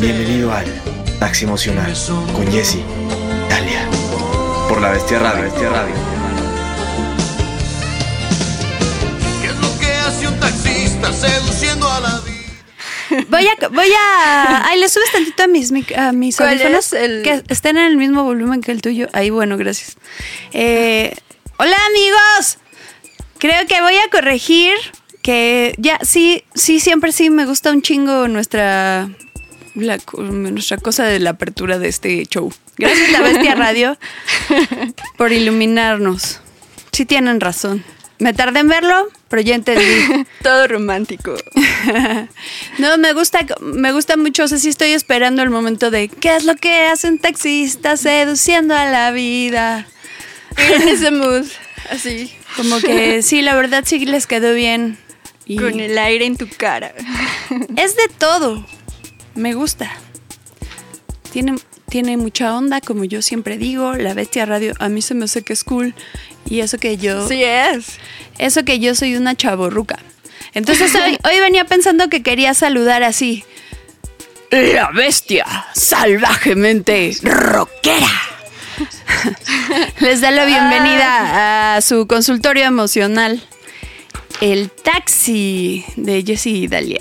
Bienvenido al Taxi Emocional con Jesse, Dalia. Por la Bestia Radio, Bestia Radio. ¿Qué es lo que hace un taxista seduciendo a la vida? Voy a, voy a. Ay, le subes tantito a mis, a mis ¿Cuál audífonos es el- que estén en el mismo volumen que el tuyo. Ahí, bueno, gracias. Eh, hola, amigos. Creo que voy a corregir que ya, sí, sí, siempre sí me gusta un chingo nuestra. la nuestra cosa de la apertura de este show. Gracias, La Bestia Radio, por iluminarnos. Sí tienen razón. Me tardé en verlo, pero ya entendí. Todo romántico. No, me gusta, me gusta mucho. O sea, sí estoy esperando el momento de qué es lo que hace un taxista seduciendo a la vida. En ese mood, así, Como que sí, la verdad sí les quedó bien. Y con el aire en tu cara. es de todo. Me gusta. Tiene, tiene mucha onda, como yo siempre digo. La bestia radio a mí se me hace que es cool. Y eso que yo. Sí es. Eso que yo soy una chaborruca. Entonces hoy, hoy venía pensando que quería saludar así. La bestia, salvajemente rockera. Les da la bienvenida a su consultorio emocional. El taxi de Jessie y Dalia.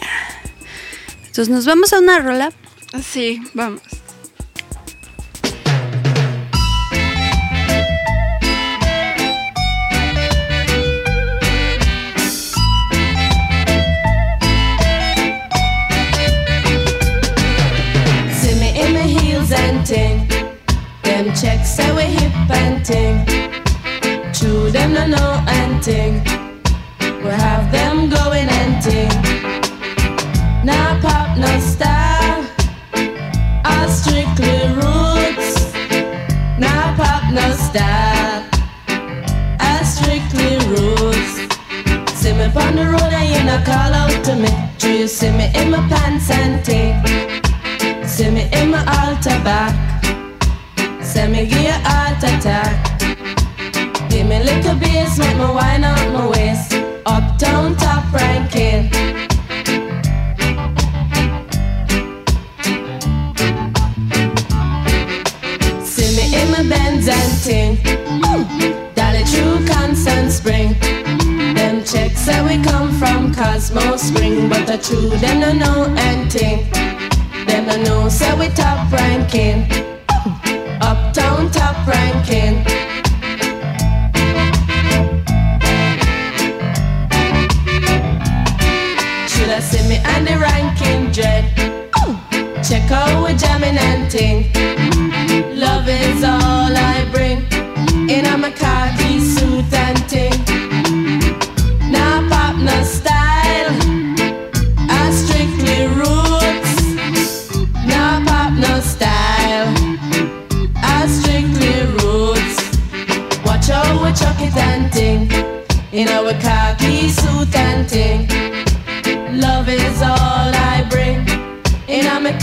Entonces nos vamos a una rola. Sí, vamos. See me in my heels and ting. Them checks say we hip and ting. True, them no know and ting. We have them going ting. Now pop no style. All strictly roots. Now pop no style. All strictly roots. See me on the road and you not call out to me. Do you see me in my pants and ting? See me in my altar back. Send me give you heart attack. Give me little bass, make me wine out my waist. Uptown top ranking. See me in my Benz and ting. Dolly true constant spring. Them checks say we come from Cosmo Spring, but the true them no know anything. Them no know say we top ranking. Uptown top ranking. See me on the ranking dread? Check out we jamming and ting. Love is all I bring. In a my khaki suit and ting. Now pop no style. I strictly roots. Now pop no style. I strictly roots. Watch out we chuck it and ting. In our khaki suit and ting. Love is all I bring. In a my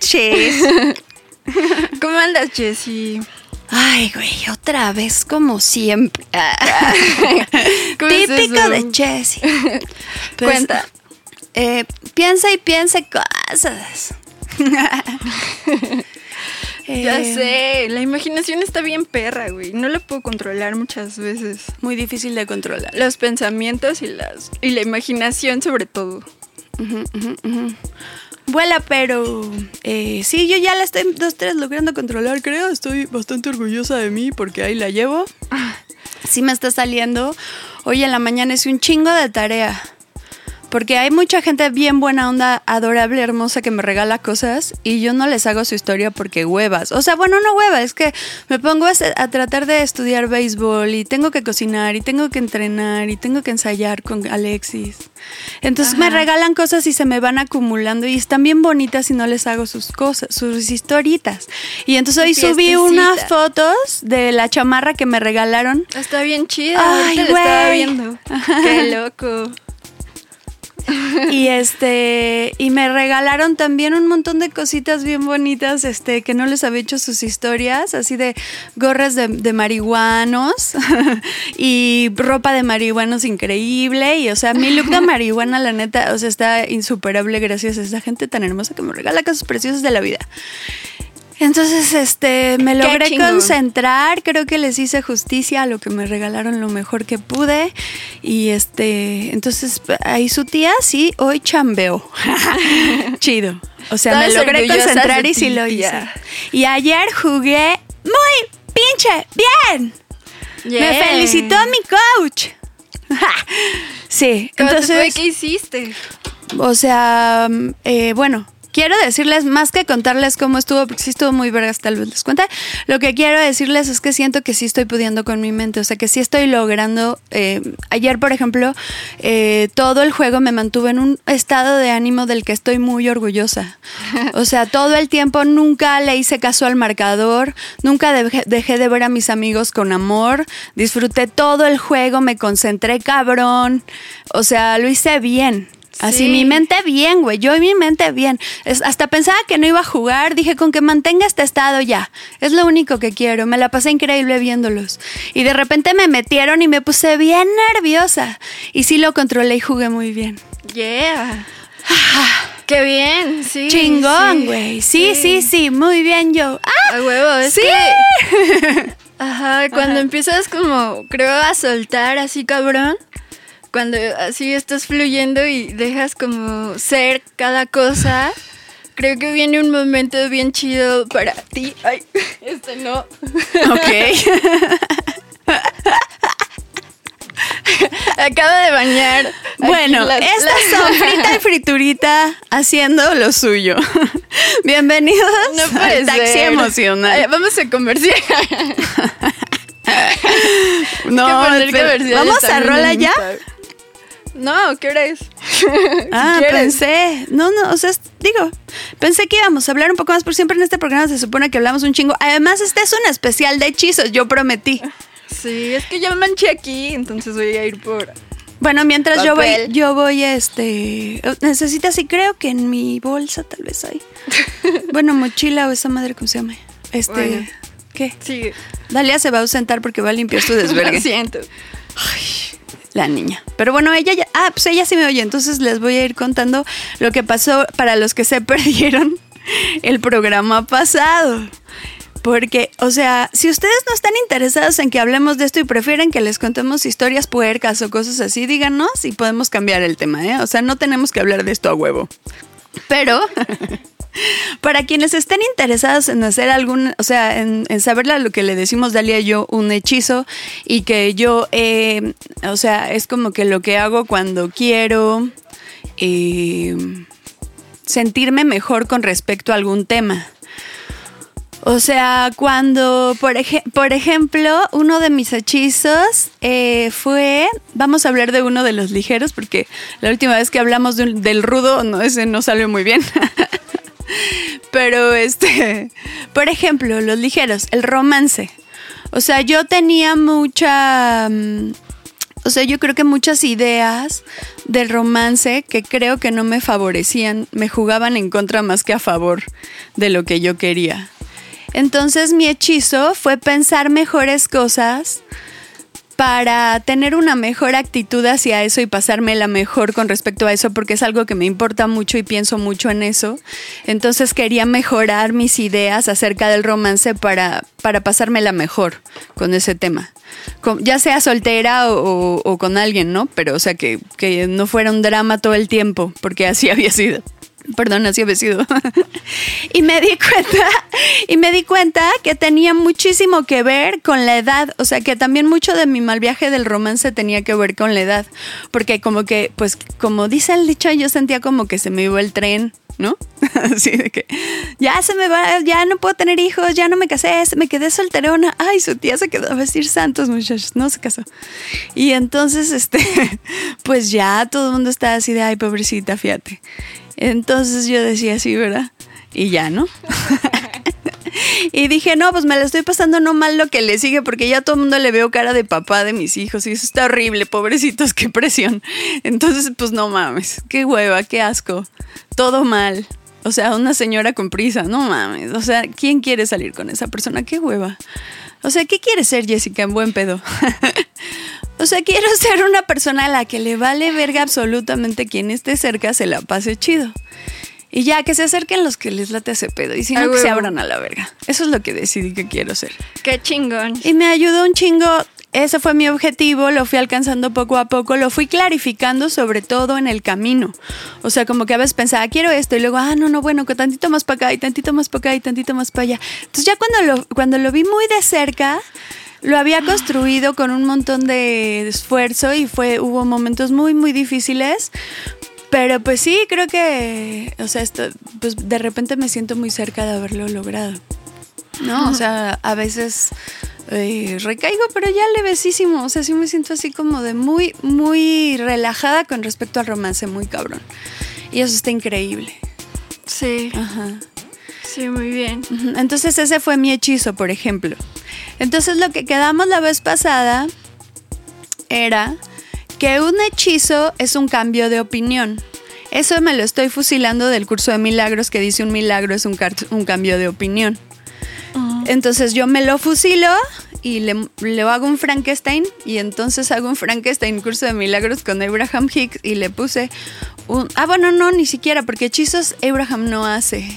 mutamaches. ¿Cómo andas, Jessie? Ay, güey, otra vez como siempre. ¿Cómo es Típico de Jessie. Pues, Cuenta. eh, piensa y piensa cosas. Ya Eh, sé, la imaginación está bien perra, güey. No la puedo controlar muchas veces. Muy difícil de controlar. Los pensamientos y las y la imaginación sobre todo. Vuela, pero eh, sí, yo ya la estoy dos, tres logrando controlar, creo. Estoy bastante orgullosa de mí porque ahí la llevo. Sí me está saliendo. Hoy en la mañana hice un chingo de tarea. Porque hay mucha gente bien buena onda, adorable, hermosa que me regala cosas y yo no les hago su historia porque huevas. O sea, bueno, no hueva, es que me pongo a, a tratar de estudiar béisbol y tengo que cocinar y tengo que entrenar y tengo que ensayar con Alexis. Entonces me regalan cosas y se me van acumulando y están bien bonitas y no les hago sus cosas, sus historitas. Y entonces hoy Su subí unas fotos de la chamarra que me regalaron. Está bien chida. Ay, ahorita la estaba viendo. Qué loco. y este y me regalaron también un montón de cositas bien bonitas este que no les había hecho sus historias así de gorras de, de marihuanos y ropa de marihuanos increíble. Y o sea mi look de marihuana la neta o sea está insuperable gracias a esa gente tan hermosa que me regala cosas preciosas de la vida entonces, este, me logré concentrar, creo que les hice justicia a lo que me regalaron lo mejor que pude. Y este, entonces ahí su tía sí, hoy chambeó. Chido. O sea, me logré concentrar y sí lo hice. Y ayer jugué muy pinche bien. Me felicitó mi coach. sí, entonces, ¿Qué hiciste? o sea, eh, bueno, quiero decirles más que contarles cómo estuvo, porque sí estuvo muy vergas, tal vez les cuente. Lo que quiero decirles es que siento que sí estoy pudiendo con mi mente, o sea, que sí estoy logrando. eh, ayer, por ejemplo, eh, todo el juego me mantuvo en un estado de ánimo del que estoy muy orgullosa. O sea, todo el tiempo nunca le hice caso al marcador, nunca dejé, dejé de ver a mis amigos con amor, disfruté todo el juego, me concentré cabrón, o sea, lo hice bien. Así, Sí. mi mente bien, güey. Yo y mi mente bien. Es- hasta pensaba que no iba a jugar. Dije, con que mantenga este estado ya. Es lo único que quiero. Me la pasé increíble viéndolos. Y de repente me metieron y me puse bien nerviosa. Y sí lo controlé y jugué muy bien. Yeah. Qué bien, sí. Chingón, güey. Sí, sí, sí, Muy bien yo. ¡Ah! A huevo, es Sí. que. Ajá, cuando empiezas como, creo, a soltar así cabrón. Cuando así estás fluyendo y dejas como ser cada cosa. Creo que viene un momento bien chido para ti. Ay, este no. Ok. Acabo de bañar. Bueno, las- estas las- son Frita y Friturita haciendo lo suyo. Bienvenidos No al taxi ser. emocional. Vamos a comercial. No, comerciales ¿Vamos a rola ya? No, ¿qué hora es? Ah, quieres. pensé. No, no, o sea, digo, pensé que íbamos a hablar un poco más, porque siempre en este programa se supone que hablamos un chingo. Además, este es un especial de hechizos, yo prometí. Sí, es que ya me manché aquí, entonces voy a ir por... Bueno, mientras yo voy, yo voy, este, necesitas, y creo que en mi bolsa tal vez hay. Bueno, mochila o esa madre, ¿cómo se llama? Este, Bueno. ¿qué? Sí, Dalia se va a ausentar porque va a limpiar su lo desvergue. siento. La niña. Pero bueno, ella ya. Ah, pues ella sí me oye. Entonces les voy a ir contando lo que pasó para los que se perdieron el programa pasado. Porque, o sea, si ustedes no están interesados en que hablemos de esto y prefieren que les contemos historias puercas o cosas así, díganos y podemos cambiar el tema, ¿eh? O sea, no tenemos que hablar de esto a huevo. Pero, para quienes estén interesados en hacer algún, o sea, en, en saber lo que le decimos Dalia y yo, un hechizo, y que yo, eh, o sea, es como que lo que hago cuando quiero eh, sentirme mejor con respecto a algún tema. O sea, cuando, por, eje- por ejemplo, uno de mis hechizos eh, fue, vamos a hablar de uno de los ligeros, porque la última vez que hablamos del rudo, no, ese no salió muy bien. Pero este, por ejemplo, los ligeros, el romance. O sea, yo tenía mucha, mm, O sea, yo creo que muchas ideas del romance que creo que no me favorecían, me jugaban en contra más que a favor de lo que yo quería. Entonces mi hechizo fue pensar mejores cosas para tener una mejor actitud hacia eso y pasármela mejor con respecto a eso, porque es algo que me importa mucho y pienso mucho en eso. Entonces quería mejorar mis ideas acerca del romance para, para pasármela mejor con ese tema. Ya sea soltera o, o- o con alguien, ¿no? Pero, o sea, que, que no fuera un drama todo el tiempo, porque así había sido. Perdón, así había sido. y me di cuenta, y me di cuenta que tenía muchísimo que ver con la edad. O sea, que también mucho de mi mal viaje del romance tenía que ver con la edad. Porque como que, pues, como dice el dicho, yo sentía como que se me iba el tren. ¿No? Así de que ya se me va, ya no puedo tener hijos, ya no me casé, me quedé solterona. Ay, su tía se quedó a vestir santos, muchachos, no se casó. Y entonces, este, pues ya todo el mundo está así de, ay, pobrecita, fíjate. Entonces yo decía así, ¿verdad? Y ya, ¿no? y dije, no, pues me la estoy pasando no mal lo que le sigue, porque ya a todo el mundo le veo cara de papá de mis hijos, y eso está horrible, pobrecitos, qué presión. Entonces, pues no mames, qué hueva, qué asco, todo mal. O sea, una señora con prisa, no mames. O sea, ¿quién quiere salir con esa persona? Qué hueva. O sea, ¿qué quiere ser Jessica en buen pedo? o sea, quiero ser una persona a la que le vale verga absolutamente quien esté cerca se la pase chido. Y ya, que se acerquen los que les late ese pedo. Y si no, que se abran a la verga. Eso es lo que decidí que quiero ser. Qué chingón. Y me ayudó un chingo. Ese fue mi objetivo, lo fui alcanzando poco a poco, lo fui clarificando sobre todo en el camino. O sea, como que a veces pensaba, quiero esto, y luego, ah, no, no, bueno, que tantito más para acá, y tantito más para acá, y tantito más para allá. Entonces ya cuando lo, cuando lo vi muy de cerca, lo había construido con un montón de esfuerzo y fue, hubo momentos muy, muy difíciles. Pero pues sí, creo que, o sea, esto, pues de repente me siento muy cerca de haberlo logrado. No, o sea, a veces eh, recaigo, pero ya levesísimo. O sea, sí me siento así como de muy, muy relajada con respecto al romance, muy cabrón. Y eso está increíble. Sí, Ajá. sí, muy bien. Entonces ese fue mi hechizo, por ejemplo. Entonces lo que quedamos la vez pasada era que un hechizo es un cambio de opinión. Eso me lo estoy fusilando del curso de milagros que dice un milagro es un cambio de opinión. Entonces yo me lo fusilo y le, le hago un Frankenstein y entonces hago un Frankenstein curso de milagros con Abraham Hicks y le puse un... Ah, bueno, no, ni siquiera, porque hechizos Abraham no hace.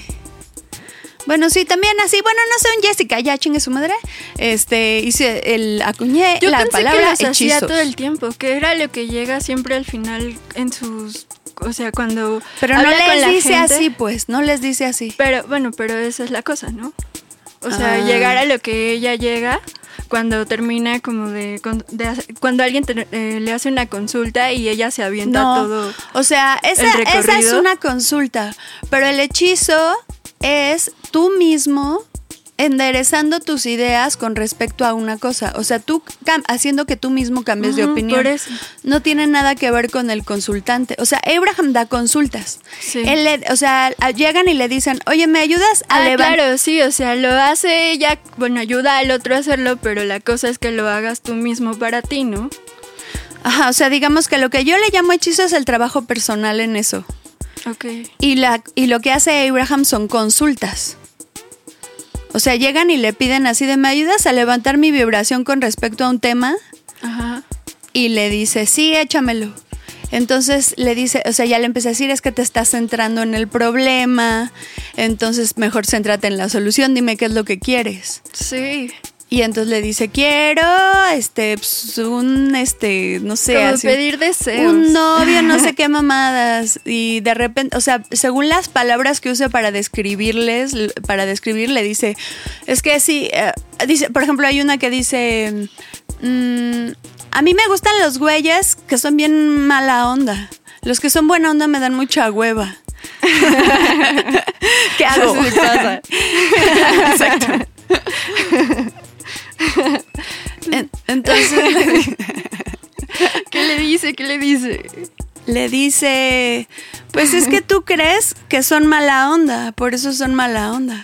Bueno, sí, también así. Bueno, no sé, un Jessica, ya chingue su madre. Este, hice el acuñé Yo la pensé palabra que los hacía hechizos. todo el tiempo, que era lo que llega siempre al final en sus... O sea, cuando Pero no les dice gente. así, pues, no les dice así. Pero bueno, pero esa es la cosa, ¿no? O sea, Ah. llegar a lo que ella llega cuando termina como de, cuando alguien te- eh, le hace una consulta y ella se avienta No, todo. o sea, esa, el esa es una consulta, pero el hechizo es tú mismo enderezando tus ideas con respecto a una cosa. O sea, tú haciendo que tú mismo cambies de Ujú, opinión. por eso. No tiene nada que ver con el consultante. O sea, Abraham da consultas. Sí. Él le- o sea, llegan y le dicen, oye, ¿me ayudas a Ah, levantar? claro, sí, o sea, lo hace ella, bueno, ayuda al otro a hacerlo, pero la cosa es que lo hagas tú mismo para ti, ¿no? Ajá, o sea, digamos que lo que yo le llamo hechizo es el trabajo personal en eso. Ok. Y, la, y lo que hace Abraham son consultas. O sea, llegan y le piden así de, ¿me ayudas a levantar mi vibración con respecto a un tema? Ajá. Y le dice, sí, échamelo. Entonces le dice, o sea, ya le empieza a decir, es que te estás centrando en el problema, entonces mejor céntrate en la solución, dime qué es lo que quieres. Sí. Y entonces le dice, quiero, este, pues, un, este, no sé, Como así. pedir deseos. Un novio, no sé qué mamadas. Y de repente, o sea, según las palabras que use para describirles, para describir, le dice, es que sí, eh, dice, por ejemplo, hay una que dice, mm, a mí me gustan los güeyes que son bien mala onda. Los que son buena onda me dan mucha hueva. ¿Qué hago? Sí pasa. Exacto. En- Entonces ¿Qué le dice? ¿Qué le dice? le dice, pues es que tú crees que son mala onda, por eso son mala onda.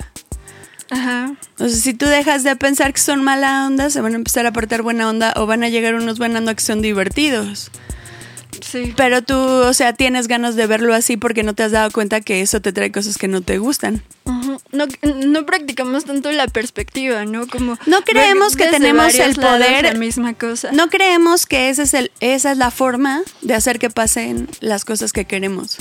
Ajá. O sea, si tú dejas de pensar que son mala onda, se van a empezar a portar buena onda o van a llegar unos buena onda que son divertidos. Sí. Pero tú, o sea, tienes ganas de verlo así porque no te has dado cuenta que eso te trae cosas que no te gustan. Ujú. No, no practicamos tanto la perspectiva, ¿no? Como No creemos que tenemos el poder- La misma cosa. No creemos que ese es el, esa es la forma de hacer que pasen las cosas que queremos.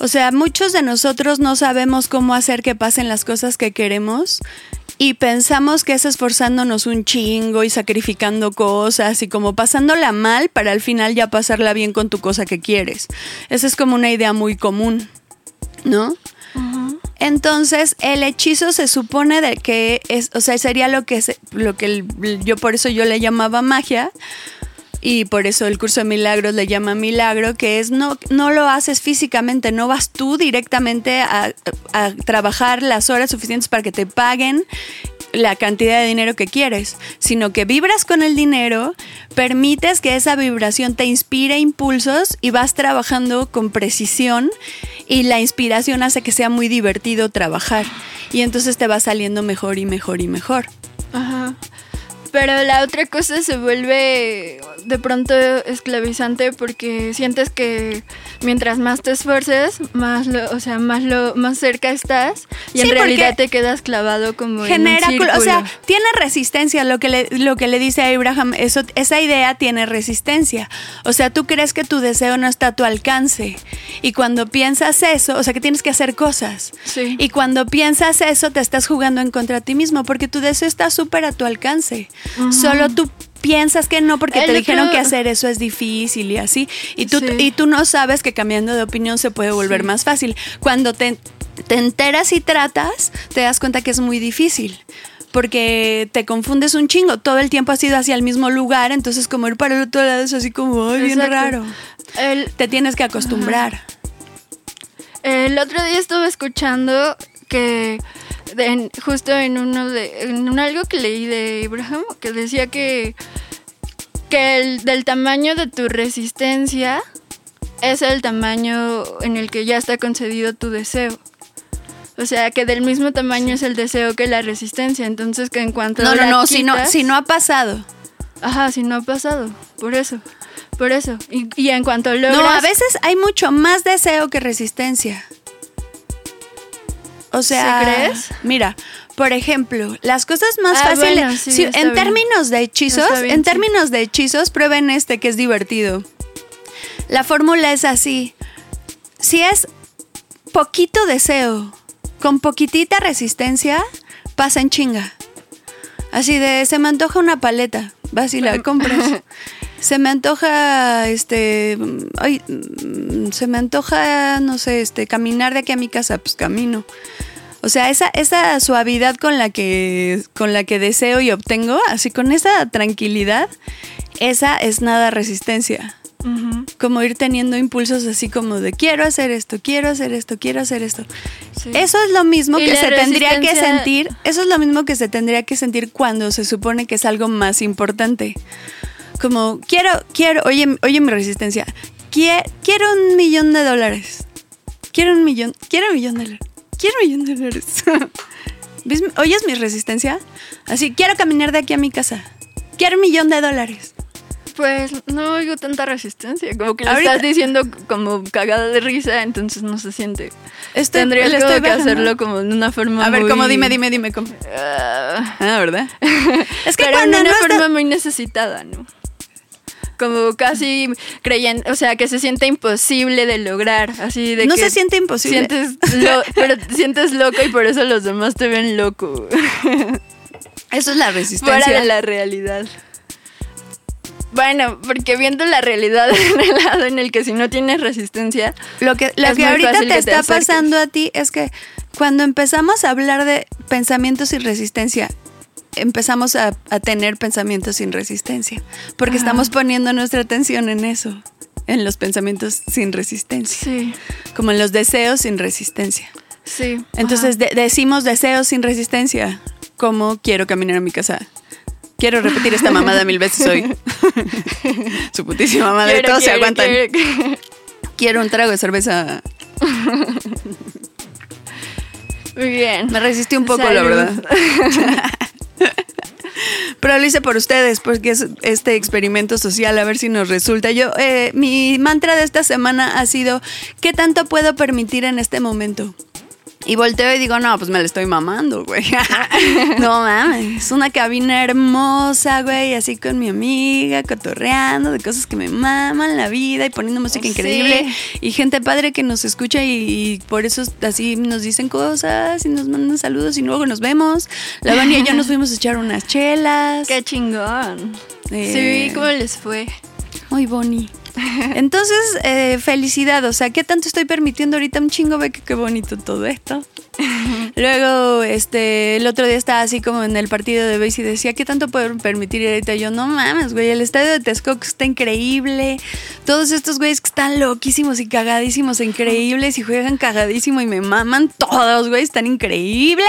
O sea, muchos de nosotros no sabemos cómo hacer que pasen las cosas que queremos y pensamos que es esforzándonos un chingo y sacrificando cosas y como pasándola mal para al final ya pasarla bien con tu cosa que quieres. Esa es como una idea muy común, ¿no? Entonces, el hechizo se supone de que es, o sea, sería lo que se- lo que el- yo por eso yo le llamaba magia y por eso el curso de milagros le llama milagro, que es no no lo haces físicamente, no vas tú directamente a, a trabajar las horas suficientes para que te paguen la cantidad de dinero que quieres, sino que vibras con el dinero, permites que esa vibración te inspire impulsos y vas trabajando con precisión y la inspiración hace que sea muy divertido trabajar y entonces te va saliendo mejor y mejor y mejor. Ajá. Pero la otra cosa se vuelve de pronto esclavizante porque sientes que mientras más te esfuerces, más lo, o sea, más lo, más cerca estás y Sí, en realidad te quedas clavado como genera, en un cul- o sea, tiene resistencia, lo que le, lo que le dice a Abraham, eso, esa idea tiene resistencia. O sea, tú crees que tu deseo no está a tu alcance. Y cuando piensas eso, o sea, que tienes que hacer cosas. Sí. Y cuando piensas eso, te estás jugando en contra de ti mismo, porque tu deseo está súper a tu alcance. Solo tú piensas que no porque El te dijeron que hacer eso es difícil y así. Y tú, Sí. y tú no sabes que cambiando de opinión se puede volver Sí. más fácil. Cuando te, te enteras y tratas, te das cuenta que es muy difícil. Porque te confundes un chingo. Todo el tiempo has ido hacia el mismo lugar. Entonces, como ir para el otro lado es así como, ay, bien raro. El, Te tienes que acostumbrar. El otro día estuve escuchando que en- justo en uno de en un algo que leí de Abraham que decía que que el del tamaño de tu resistencia es el tamaño en el que ya está concedido tu deseo. O sea, que del mismo tamaño es el deseo que la resistencia. Entonces, que en cuanto No, no, la no, si no, si no ha pasado. Ajá, si no ha pasado. Por eso. Por eso. Y, y en cuanto logras... No, a veces hay mucho más deseo que resistencia. O sea, ¿Sí crees? mira, por ejemplo, las cosas más Ah, fáciles, bueno, sí, si- en bien. términos de hechizos, bien, en términos de hechizos, prueben este que es divertido. La fórmula es así. Si es poquito deseo con poquitita resistencia, pasa en chinga. Así de, se me antoja una paleta, vas y la compras. Se me antoja, este, ay, se me antoja, no sé, este, caminar de aquí a mi casa, pues camino. O sea, esa, esa suavidad con la que, con la que deseo y obtengo, así con esa tranquilidad, esa es nada resistencia. Como ir teniendo impulsos así como de quiero hacer esto, quiero hacer esto, quiero hacer esto. sí. Eso es lo mismo Y que se tendría que sentir, eso es lo mismo que se tendría que sentir cuando se supone que es algo más importante. Como quiero, quiero, oye, oye mi resistencia, Quie- quiero un millón de dólares. Quiero un millón, quiero un millón de dólares. Quiero un millón de dólares. ¿Ves ¿Oyes mi resistencia? Así, quiero caminar de aquí a mi casa. Quiero un millón de dólares. Pues no oigo tanta resistencia, como que Ahorita- estás diciendo como cagada de risa, entonces no se siente. Estoy- como estoy que bajando. hacerlo como de una forma A ver, muy- como dime, dime, dime. ¿cómo? Ah, Ah, ¿verdad? Es que pero cuando en una no está- forma muy necesitada, ¿no? Como casi creyendo, o sea, que se siente imposible de lograr, así de No que se siente imposible. Sientes lo- pero te sientes loco y por eso los demás te ven loco. Eso es la resistencia. Fuera de la realidad. Bueno, porque viendo la realidad en el lado en el que si no tienes resistencia, Lo que, lo Es que ahorita te que está pasando a ti es que cuando empezamos a hablar de pensamientos sin resistencia, empezamos a, a tener pensamientos sin resistencia, porque Ajá. estamos poniendo nuestra atención en eso, en los pensamientos sin resistencia, sí, como en los deseos sin resistencia. sí. Entonces de- decimos deseos sin resistencia, como quiero caminar a mi casa. Quiero repetir esta mamada mil veces hoy. Su putísima madre, Quiero, todos se aguantan. quiero- Quiero un trago de cerveza. Muy bien. Me resistí un poco, la verdad. Pero lo hice por ustedes, porque es este experimento social, a ver si nos resulta. Yo, eh, mi mantra de esta semana ha sido, ¿qué tanto puedo permitir en este momento? Y volteo y digo, no, pues me la estoy mamando, güey. no mames, es una cabina hermosa, güey, así con mi amiga, cotorreando de cosas que me maman la vida y poniendo música increíble. Y gente padre que nos escucha y, y por eso así nos dicen cosas y nos mandan saludos y luego nos vemos. La Vania y yo nos fuimos a echar unas chelas. Qué chingón. Eh. Sí, ¿cómo les fue? Muy boni. Entonces, eh, felicidad. O sea, ¿qué tanto estoy permitiendo ahorita un chingo? Ve que qué bonito todo esto. Luego, este, el otro día estaba así como en el partido de base y decía, ¿qué tanto puedo permitir? Y ahorita yo, no mames, güey, el estadio de Texcoco está increíble. Todos estos güeyes que están loquísimos y cagadísimos, increíbles y juegan cagadísimo y me maman todos, güey, están increíbles.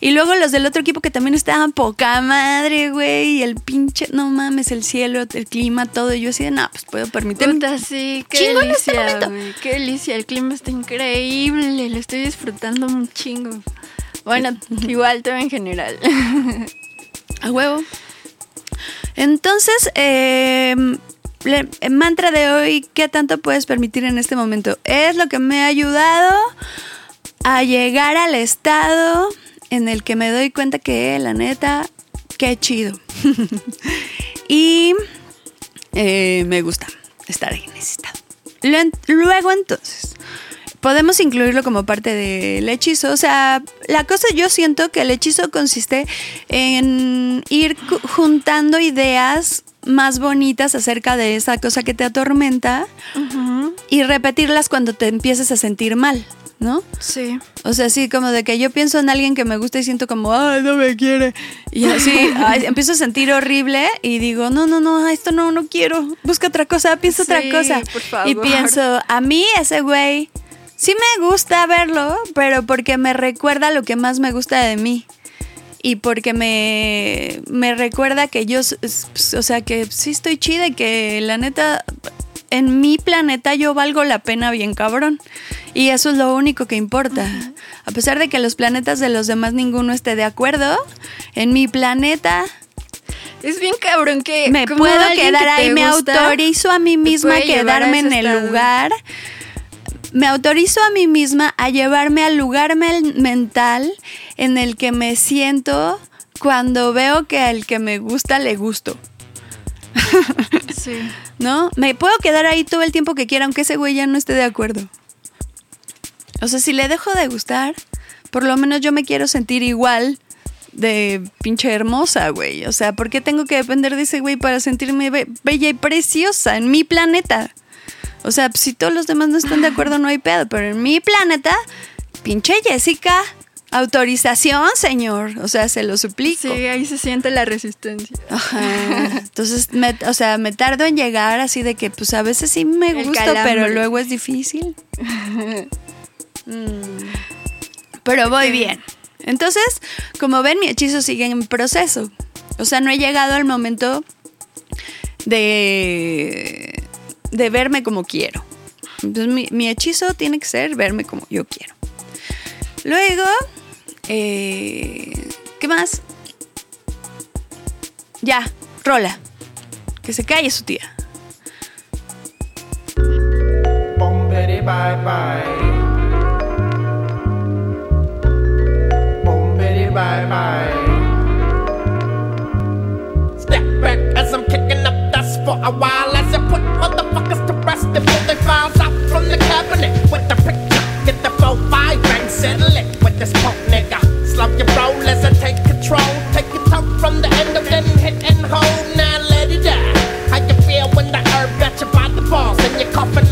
Y luego los del otro equipo que también estaban poca madre, güey, y el pinche, no mames, el cielo, el clima, todo. Y yo así de, no, pues puedo permitirme. Puta, sí, qué Chingo este delicia, güey, Qué delicia, el clima está increíble, lo estoy disfrutando un chingo. Bueno, igual todo en general. A huevo. Entonces, eh, le- el mantra de hoy, ¿qué tanto puedes permitir en este momento? Es lo que me ha ayudado a llegar al estado en el que me doy cuenta que, la neta, qué chido. y eh, me gusta estar en ese estado. Luego entonces, podemos incluirlo como parte del hechizo. O sea, la cosa yo siento que el hechizo consiste en ir juntando ideas más bonitas acerca de esa cosa que te atormenta y repetirlas cuando te empieces a sentir mal, ¿no? Sí. O sea, así como de que yo pienso en alguien que me gusta y siento como, ay, no me quiere. Y así ay, empiezo a sentir horrible y digo, no, no, no, esto no, no quiero. Busca otra cosa, piensa Sí, otra cosa. por favor. Y pienso, a mí ese güey sí me gusta verlo, pero porque me recuerda lo que más me gusta de mí. Y porque me, me recuerda que yo, o sea, que sí estoy chida y que la neta, en mi planeta yo valgo la pena bien cabrón. Y eso es lo único que importa. A pesar de que los planetas de los demás ninguno esté de acuerdo, en mi planeta Es bien cabrón que me puedo quedar que ahí, me autorizo a mí misma a quedarme en el estado. lugar. Me autorizo a mí misma a llevarme al lugar mental en el que me siento cuando veo que al que me gusta le gusto. Sí. ¿No? Me puedo quedar ahí todo el tiempo que quiera, aunque ese güey ya no esté de acuerdo. O sea, si le dejo de gustar, por lo menos yo me quiero sentir igual de pinche hermosa, güey. O sea, ¿por qué tengo que depender de ese güey para sentirme be- bella y preciosa en mi planeta? O sea, si todos los demás no están de acuerdo, no hay pedo. Pero en mi planeta, pinche Jessica, autorización, señor. O sea, se lo suplico. Sí, ahí se siente la resistencia. Ajá. Entonces, me- o sea, me tardo en llegar así de que, pues a veces sí me gusta, pero luego es difícil. Mm. Pero voy bien. Entonces, como ven, mi hechizo sigue en proceso. O sea, no he llegado al momento de, de verme como quiero. Entonces, mi, hechizo tiene que ser verme como yo quiero. Luego, eh, ¿qué más? Ya, rola. Que se calle su tía. Bye bye. Bye bye. Step back as I'm kicking up dust for a while as I put motherfuckers to rest and pull their files out from the cabinet with the picture. Get the 4-5 and settle it with this punk nigga. Slow your roll as I take control. Take your toe from the end of then hit and hold. Now let it die. How you feel when the herb got you by the balls and you're coughing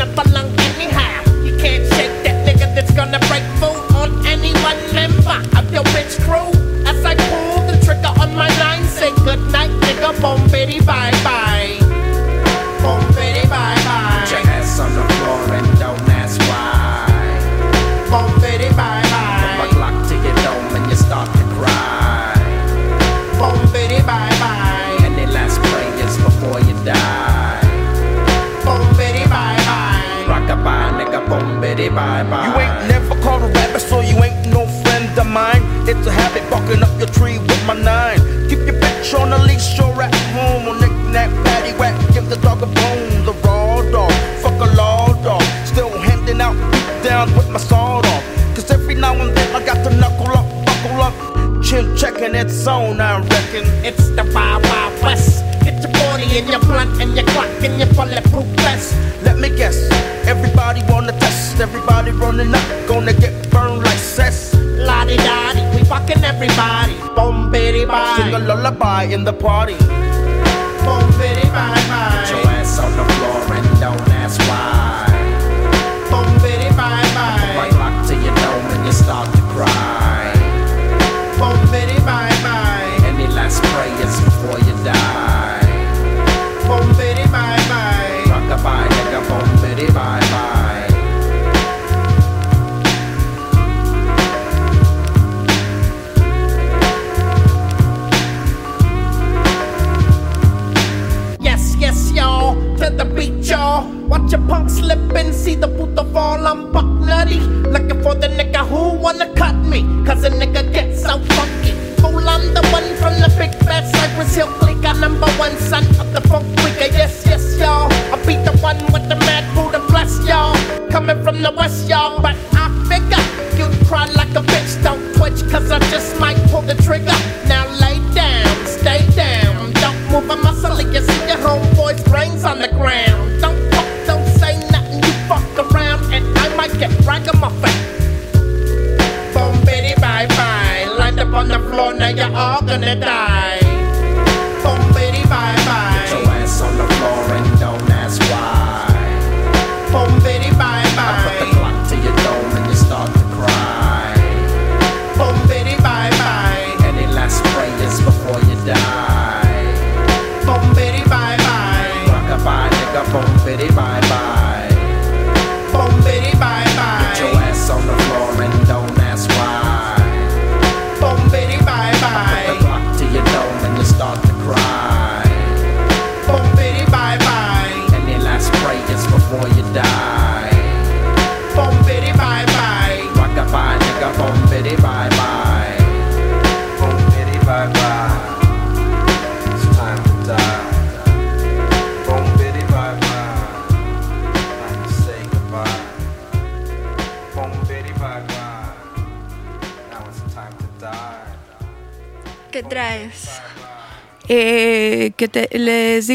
a habit barking up your tree with my nine. Keep your bitch on the leash, you're at home. On knick-knack, patty whack, give the dog a bone. The raw dog, fuck a law dog. Still handing out down with my sword off. Cause every now and then I got to knuckle up, buckle up. Chin checking its own, I reckon. It's the Wild Wild West. Get your 40 and your blunt and your clock and your bulletproof vest. Let me guess, everybody wanna test, everybody running up, gonna get burned like cess. Lottie dottie, we fucking everybody. Boom, bitty Sing a lullaby in the party. Boom, bitty bye Put your ass on the floor and don't ask why.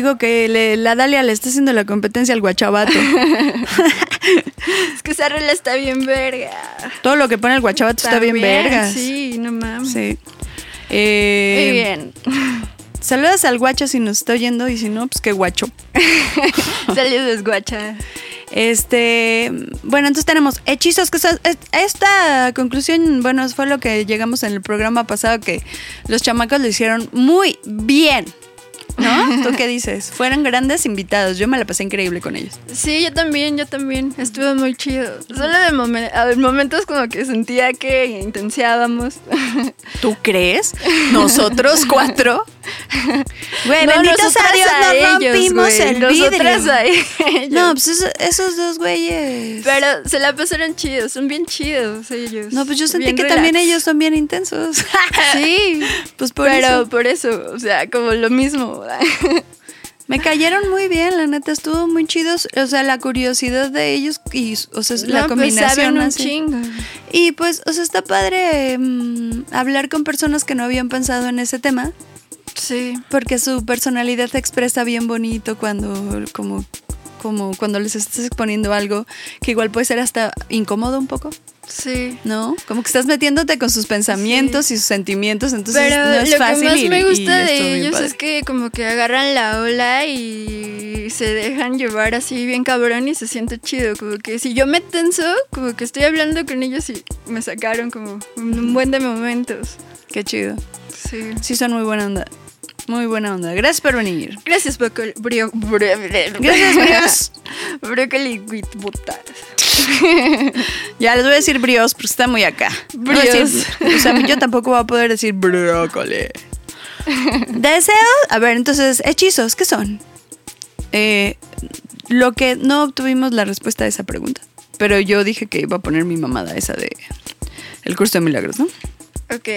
Digo que le- la Dalia le está haciendo la competencia al guachabato. Es que esa rola está bien verga. Todo lo que pone el guachabato está bien vergas. Sí, no mames. Sí. Eh, Muy bien. Saludas al guacho si nos está oyendo y si no, pues qué guacho. Saludos, guacha. Este, bueno, entonces tenemos hechizos que son- es- esta conclusión, bueno, fue lo que llegamos en el programa pasado que los chamacos lo hicieron muy bien. ¿Tú qué dices? Fueron grandes invitados. Yo me la pasé increíble con ellos. Sí, yo también, yo también. Estuvo muy chido. Solo de momen- momentos como que sentía que intensiábamos. ¿Tú crees? Nosotros cuatro. Güey, No, benditos a Dios, a no ellos, rompimos el Nosotras vidrio. a ellos. No, pues eso- esos dos güeyes. Pero se la pasaron chidos, son bien chidos ellos. no, pues yo sentí Bien que relax. también ellos son bien intensos. Sí, Pues por pero eso. por eso, o sea, como lo mismo. Me cayeron muy bien, la neta, estuvo muy chidos. O sea, la curiosidad de ellos y, o sea, la pues combinación saben un así. chingo. Y pues, o sea, está padre mm, hablar con personas que no habían pensado en ese tema, Sí. porque su personalidad se expresa bien bonito cuando, como, como cuando les estás exponiendo algo que igual puede ser hasta incómodo un poco, Sí. ¿no? Como que estás metiéndote con sus pensamientos y sus sentimientos, entonces Pero no es lo fácil. que más y- me gusta de ellos es que como que agarran la ola y se dejan llevar así bien cabrón y se siente chido. Como que si yo me tenso, como que estoy hablando con ellos y me sacaron como un buen de momentos. Qué chido. Sí. Sí, son muy buena onda. Muy buena onda. Gracias por venir. Gracias, Bocol. Brio, brio- Gracias, brios. Brócoli with butter. Ya les voy a decir brios porque está muy acá. No Brios. decir- o sea, yo tampoco voy a poder decir brócoli. Deseos. A ver, entonces, hechizos, ¿qué son? Eh, lo que no obtuvimos la respuesta a esa pregunta. Pero yo dije que iba a poner mi mamada esa de el curso de milagros, ¿no? Ok.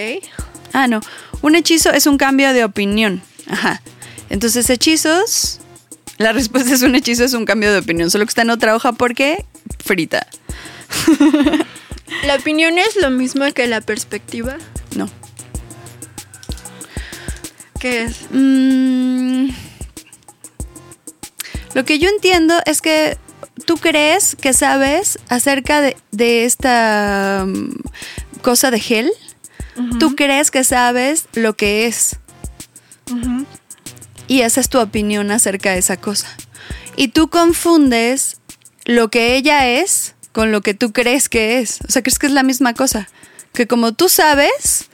Ah, no. Un hechizo es un cambio de opinión. Ajá. Entonces, hechizos. La respuesta es un hechizo, es un cambio de opinión. Solo que está en otra hoja porque frita. ¿La opinión es lo mismo que la perspectiva? No. ¿Qué es? Mm, lo que yo entiendo es que tú crees que sabes acerca de, de esta mm, cosa de gel. Tú crees que sabes lo que es. Y esa es tu opinión acerca de esa cosa. Y tú confundes lo que ella es con lo que tú crees que es. O sea, crees que es la misma cosa. Que como tú sabes,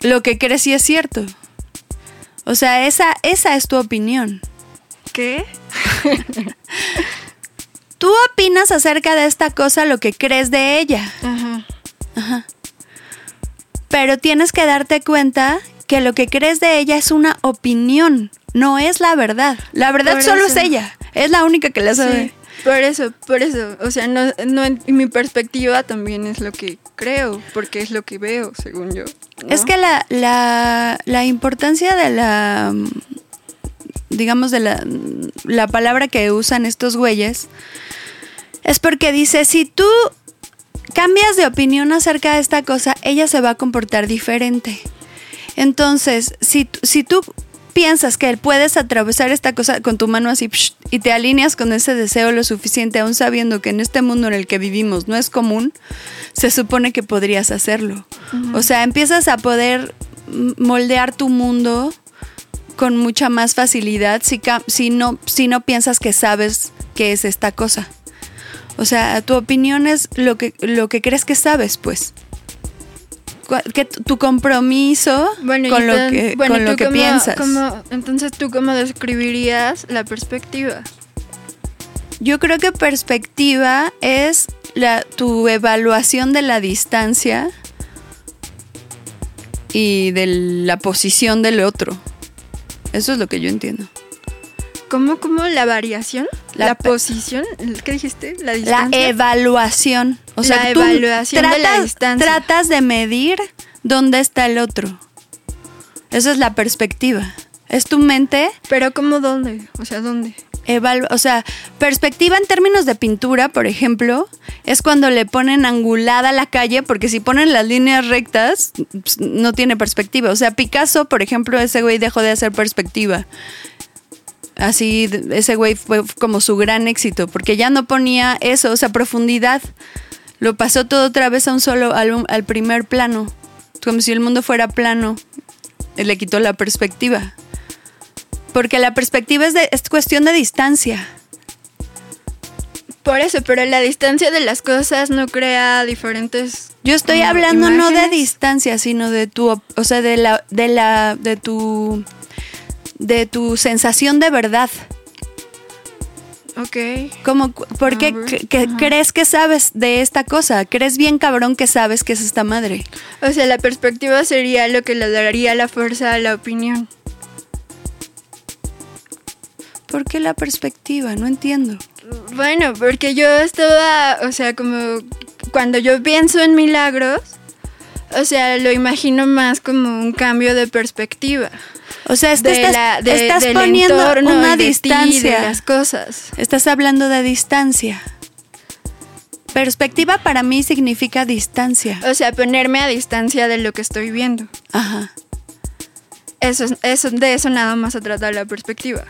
lo que crees sí es cierto. O sea, esa, esa es tu opinión. ¿Qué? Tú opinas acerca de esta cosa lo que crees de ella. Ajá. Pero tienes que darte cuenta que lo que crees de ella es una opinión, no es la verdad. La verdad Por solo eso. es ella. Es la única que la sabe. Sí. Por eso, por eso. O sea, no, no en- mi perspectiva también es lo que creo, porque es lo que veo, según yo. ¿no? Es que la, la, la importancia de la, digamos, de la, la palabra que usan estos güeyes, es porque dice, si tú cambias de opinión acerca de esta cosa, ella se va a comportar diferente. Entonces, si, si tú piensas que puedes atravesar esta cosa con tu mano así psh, y te alineas con ese deseo lo suficiente, aún sabiendo que en este mundo en el que vivimos no es común, se supone que podrías hacerlo. O sea, empiezas a poder moldear tu mundo con mucha más facilidad si, si, no, si no piensas que sabes qué es esta cosa. O sea, tu opinión es lo que, lo que crees que sabes, pues. Que tu compromiso Bueno, con lo entonces- que, bueno, con lo ¿tú que cómo- piensas. cómo- entonces, ¿tú cómo describirías la perspectiva? Yo creo que perspectiva es la, tu evaluación de la distancia y de la posición del otro. Eso es lo que yo entiendo. ¿Cómo, cómo la variación? La ¿La, posición? ¿Qué dijiste? ¿La La distancia? evaluación. O sea, La tú evaluación de la distancia. Tratas de medir dónde está el otro. Esa es la perspectiva. Es tu mente ¿Pero cómo dónde? O sea, ¿dónde? evalu- o sea, perspectiva en términos de pintura, por ejemplo, es cuando le ponen angulada la calle, porque si ponen las líneas rectas, pues, no tiene perspectiva. O sea, Picasso, por ejemplo, ese güey dejó de hacer perspectiva. Así, ese güey fue como su gran éxito, porque ya no ponía eso, o sea, profundidad. Lo pasó todo otra vez a un solo, al, al primer plano. Como si el mundo fuera plano. Y le quitó la perspectiva. Porque la perspectiva es, de, es cuestión de distancia. Por eso, pero la distancia de las cosas no crea diferentes. Yo estoy hablando no de distancia, sino de tu, o sea, de la, de la, de tu, de tu sensación de verdad. Ok. Como, ¿por qué A ver, cre- que crees que sabes de esta cosa? ¿Crees bien cabrón que sabes que es esta madre? O sea, la perspectiva sería lo que le daría la fuerza a la opinión. ¿Por qué la perspectiva? No entiendo. Bueno, porque yo estaba, o sea, como cuando yo pienso en milagros, o sea, lo imagino más como un cambio de perspectiva. O sea, es que de estás, la- de- estás del poniendo entorno una ti, distancia. de las cosas. Estás hablando de distancia. Perspectiva para mí significa distancia. O sea, ponerme a distancia de lo que estoy viendo. Ajá. Eso, es- eso, de eso nada más se trata la perspectiva.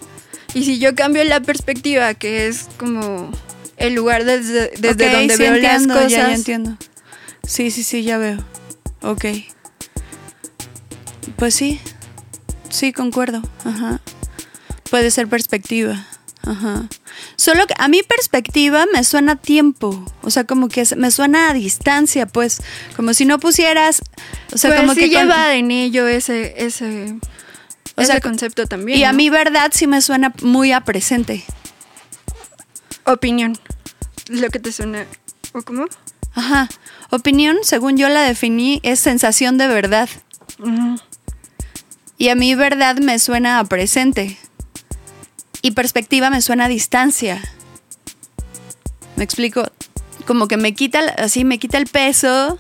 Y si yo cambio la perspectiva, que es como el lugar desde, donde sí veo las cosas, Ya, ya entiendo. Sí, sí, sí, ya veo. Ok. Pues sí. Sí, concuerdo. Ajá. Puede ser perspectiva. Ajá. Solo que a mi perspectiva me suena a tiempo. O sea, como que me suena a distancia, pues. Como si no pusieras. O sea, pues como sí que. con- lleva en ello ese, ese, O ese sea, concepto también. y a mi verdad sí me suena muy a presente. Opinión. Lo que te suena. ¿O cómo? Ajá. Opinión, según yo la definí, es sensación de verdad. Y a mí verdad me suena a presente. Y perspectiva me suena a distancia. ¿Me explico? Como que me quita, así me quita el peso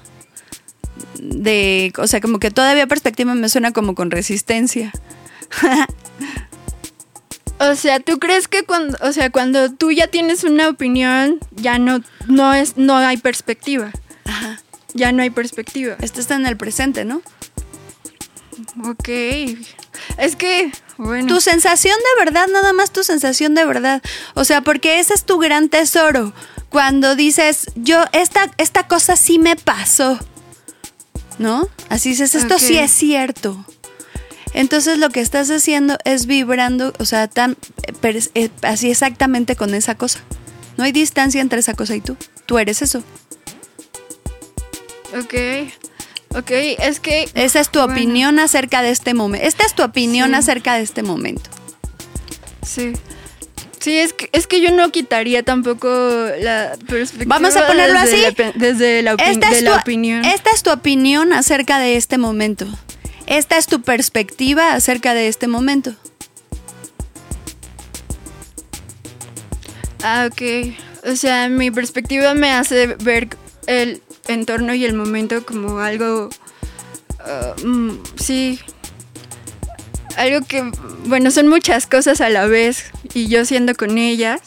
de, o sea, como que todavía perspectiva me suena como con resistencia. O sea, ¿tú crees que cuando, o sea, cuando tú ya tienes una opinión, ya no, no es, no hay perspectiva? Ajá. Ya no hay perspectiva. Esto está en el presente, ¿no? Ok. Es que, bueno. Tu sensación de verdad, nada más tu sensación de verdad. O sea, porque ese es tu gran tesoro. Cuando dices, yo, esta, esta cosa sí me pasó. ¿No? Así dices, esto sí es cierto. Entonces lo que estás haciendo es vibrando, o sea, tan, eh, eh, así exactamente con esa cosa. No hay distancia entre esa cosa y tú. Tú eres eso. Ok. Ok, es que. Esa es tu Bueno. opinión acerca de este momento. Esta es tu opinión Sí. acerca de este momento. Sí. Sí, es que, es que yo no quitaría tampoco la perspectiva. Vamos a ponerlo desde así. la desde la, opi- Esta de la tu, opinión. esta es tu opinión acerca de este momento. Esta es tu perspectiva acerca de este momento. Ah, ok. O sea, mi perspectiva me hace ver el entorno y el momento como algo... ah, mm, sí. Algo que, bueno, son muchas cosas a la vez y yo siendo con ellas.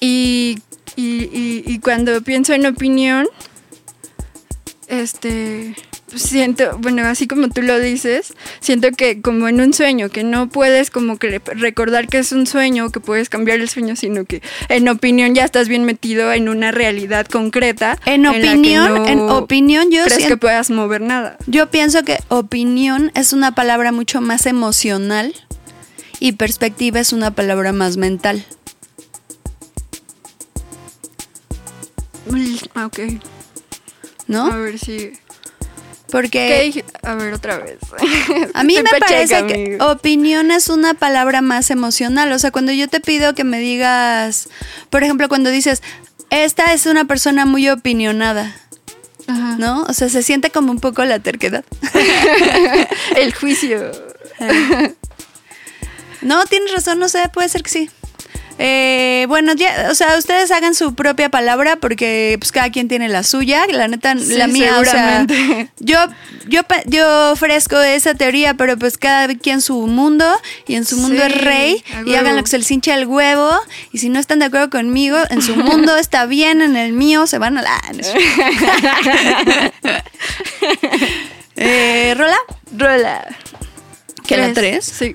Y, y- y cuando pienso en opinión, este, siento, bueno, así como tú lo dices, siento que como en un sueño, que no puedes como que recordar que es un sueño, que puedes cambiar el sueño, sino que en opinión ya estás bien metido en una realidad concreta. En opinión, no en opinión yo crees que puedas mover nada. Yo pienso que opinión es una palabra mucho más emocional y perspectiva es una palabra más mental. Mm, ah, Ok, ¿no? a ver si... Porque ¿Qué? A ver, otra vez. A mí me parece que amigo. opinión es una palabra más emocional. O sea, cuando yo te pido que me digas, por ejemplo, cuando dices, esta es una persona muy opinionada, Ajá. ¿no? O sea, se siente como un poco la terquedad. El juicio. No, tienes razón, no sé, puede ser que sí. Eh, bueno, ya, o sea, ustedes hagan su propia palabra porque pues cada quien tiene la suya, la neta, Sí, la mía, o sea, yo, yo, yo ofrezco esa teoría, pero pues cada quien su mundo y en su mundo Sí, es rey y hagan lo que se les hinche el huevo y si no están de acuerdo conmigo, en su mundo está bien, en el mío se van a la... eh, ¿Rola? Rola. ¿Que la tres? Sí.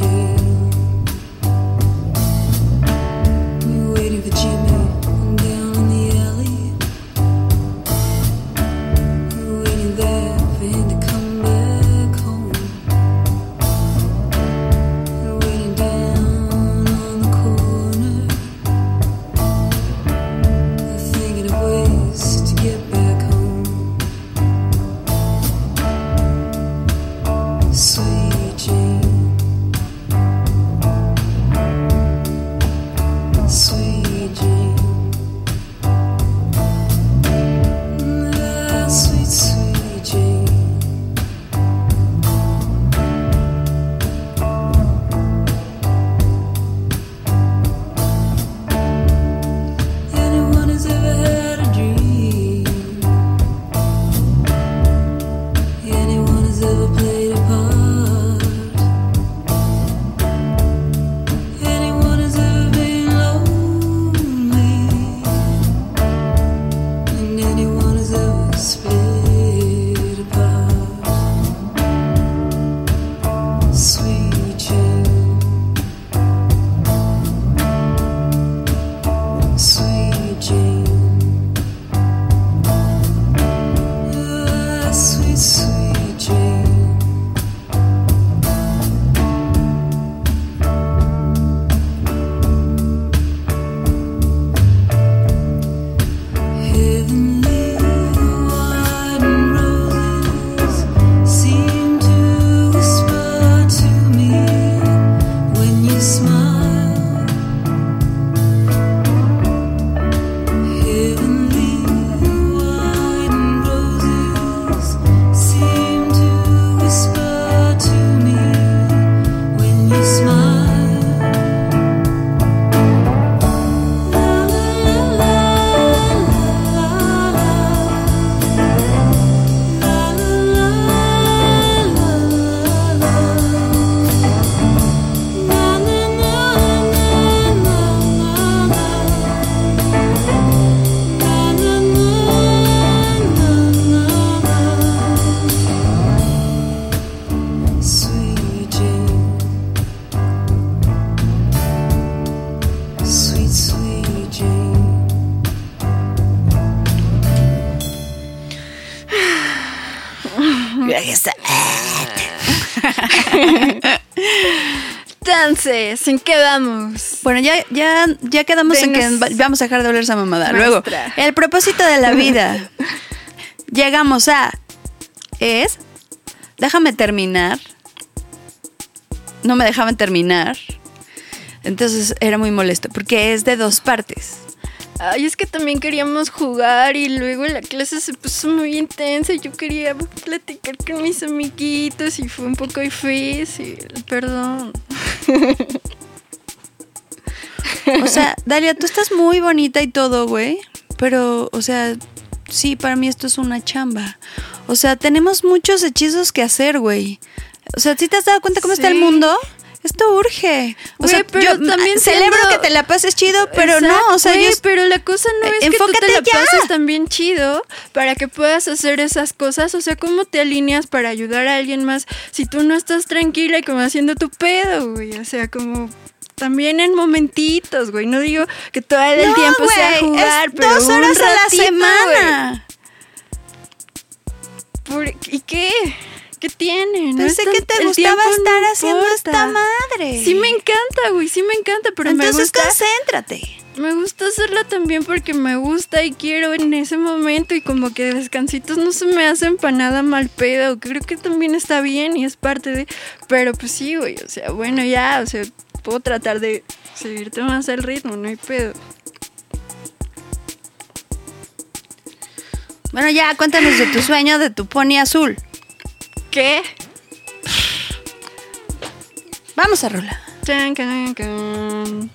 energy. Ya, ya, ya quedamos en que vamos a dejar de oler esa mamada. Maestra. Luego, el propósito de la vida. Llegamos a. Es. Déjame terminar. No me dejaban terminar. Entonces era muy molesto. Porque es de dos partes. Ay, es que también queríamos jugar y luego la clase se puso muy intensa y yo quería platicar con mis amiguitos y fue un poco difícil. Perdón. O sea, Dalia, tú estás muy bonita y todo, güey. Pero, o sea, sí, para mí esto es una chamba. O sea, tenemos muchos hechizos que hacer, güey. O sea, ¿sí te has dado cuenta cómo está el mundo? Esto urge. O sea, pero yo también celebro siendo- que te la pases chido, pero no, o sea, Güey, yo pero la cosa no Eh, es que tú te la ya. pases también chido para que puedas hacer esas cosas. O sea, ¿cómo te alineas para ayudar a alguien más si tú no estás tranquila y como haciendo tu pedo, güey? O sea, como también en momentitos, güey. No digo que todo el No, tiempo sea jugar, es pero dos un horas a la semana. Por- ¿Y qué? ¿Qué tiene? No Pensé tan- que te gustaba estar no haciendo esta madre. Sí me encanta, güey, sí me encanta, pero me Entonces gusta concéntrate. Me gusta hacerla también porque me gusta y quiero en ese momento y como que descansitos no se me hacen para nada mal pedo. Creo que también está bien y es parte de... Pero pues sí, güey, o sea, bueno, ya, o sea, puedo tratar de seguirte más el ritmo, no hay pedo. Bueno, ya, cuéntanos de tu sueño de tu pony azul. ¿Qué? Vamos a rola. Chan, can, can.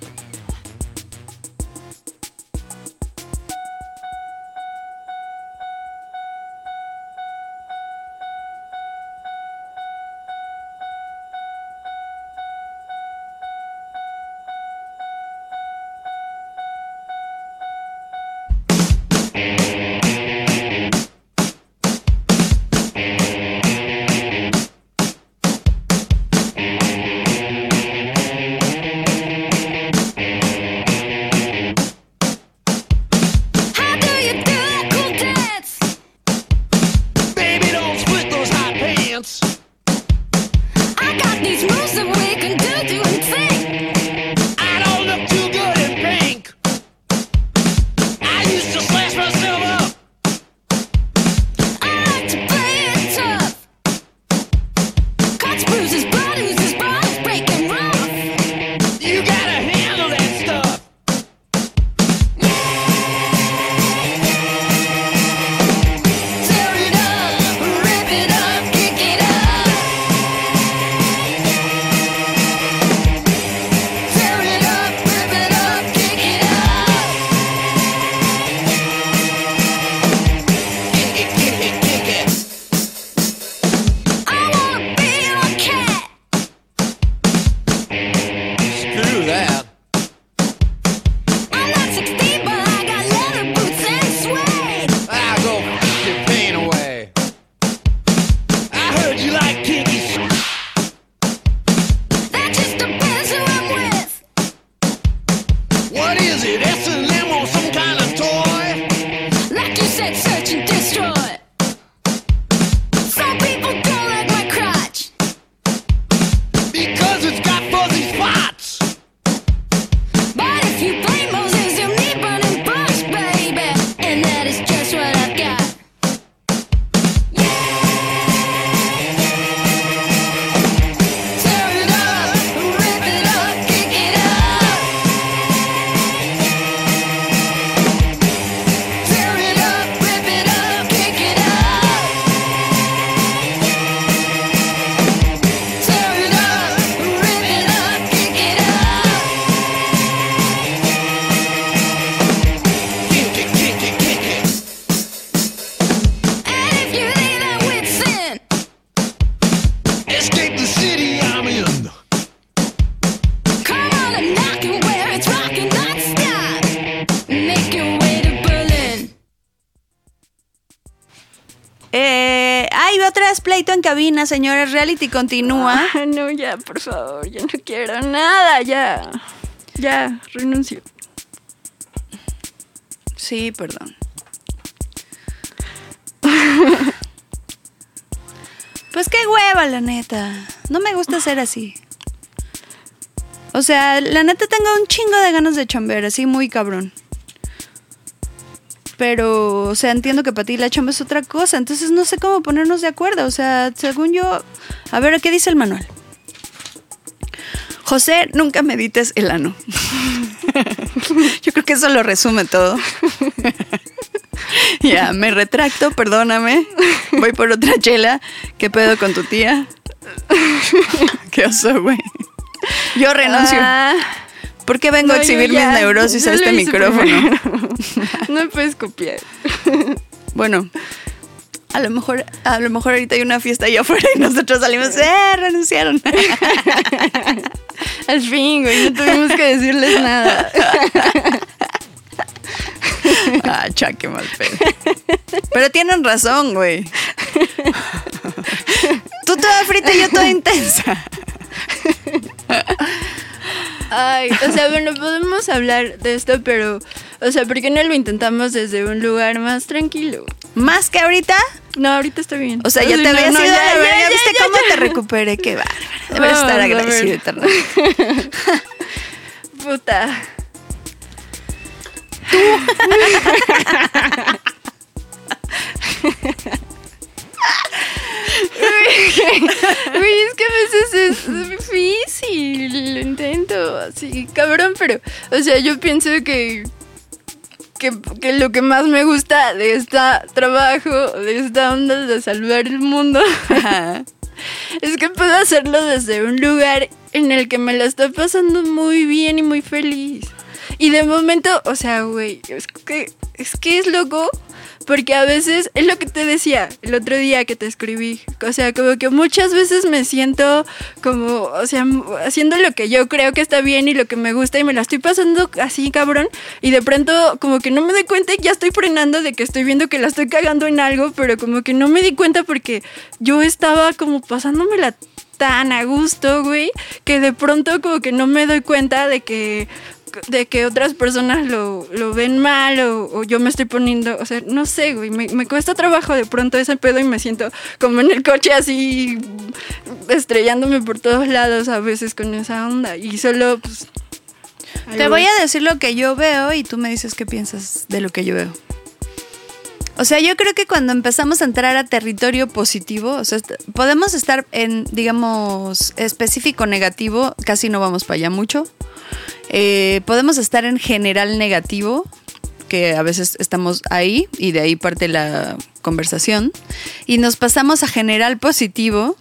Señores. Reality continúa. Ah, no, ya, por favor, ya no quiero nada, ya. Ya, renuncio. Sí, perdón. Pues qué hueva, la neta. No me gusta ser así. O sea, la neta tengo un chingo de ganas de chambear, así muy cabrón. Pero, o sea, entiendo que para ti la chamba es otra cosa, entonces no sé cómo ponernos de acuerdo. O sea, según yo, a ver, ¿qué dice el manual? José, nunca medites el ano. Yo creo que eso lo resume todo. ya, me retracto, perdóname. Voy por otra chela. ¿Qué pedo con tu tía? Qué oso, güey. Yo renuncio. Ah, ¿Por qué vengo no, a exhibir ya- mis neurosis a este micrófono? no puedes copiar. Bueno, a lo mejor, a lo mejor ahorita hay una fiesta allá afuera y nosotros salimos, ¡eh! Renunciaron. Al fin, güey, no tuvimos que decirles nada. ah, cha, qué mal pedo. Pero tienen razón, güey. Tú toda frita y yo toda intensa. Ay, o sea, bueno, podemos hablar de esto, pero, o sea, ¿por qué no lo intentamos desde un lugar más tranquilo? Más que ahorita. No, ahorita está bien. O sea, ya te no, habías no, ido a ya, la ya, verga. ya, ¿Viste ya, cómo te recuperé? Qué bárbaro. Deberías Vamos estar agradecido, eterno. Puta. Güey, es que a veces es difícil, lo intento así, cabrón, pero, o sea, yo pienso que, que, lo que más me gusta de este trabajo, de esta onda de salvar el mundo, es que puedo hacerlo desde un lugar en el que me la estoy pasando muy bien y muy feliz. Y de momento, o sea, güey, es que es que es loco porque a veces es lo que te decía el otro día que te escribí, o sea, como que muchas veces me siento como, o sea, haciendo lo que yo creo que está bien y lo que me gusta y me la estoy pasando así, cabrón, y de pronto como que no me doy cuenta y ya estoy frenando de que estoy viendo que la estoy cagando en algo, pero como que no me di cuenta porque yo estaba como pasándomela tan a gusto, güey, que de pronto como que no me doy cuenta de que de que otras personas lo, lo ven mal o, o yo me estoy poniendo, o sea, no sé, güey, me, me cuesta trabajo de pronto ese pedo y me siento como en el coche así estrellándome por todos lados a veces con esa onda y solo pues... Te voy a decir lo que yo veo y tú me dices qué piensas de lo que yo veo. O sea, yo creo que cuando empezamos a entrar a territorio positivo, o sea, podemos estar en, digamos, específico negativo, casi no vamos para allá mucho. Eh, podemos estar en general negativo, que a veces estamos ahí y de ahí parte la conversación. Y nos pasamos a general positivo.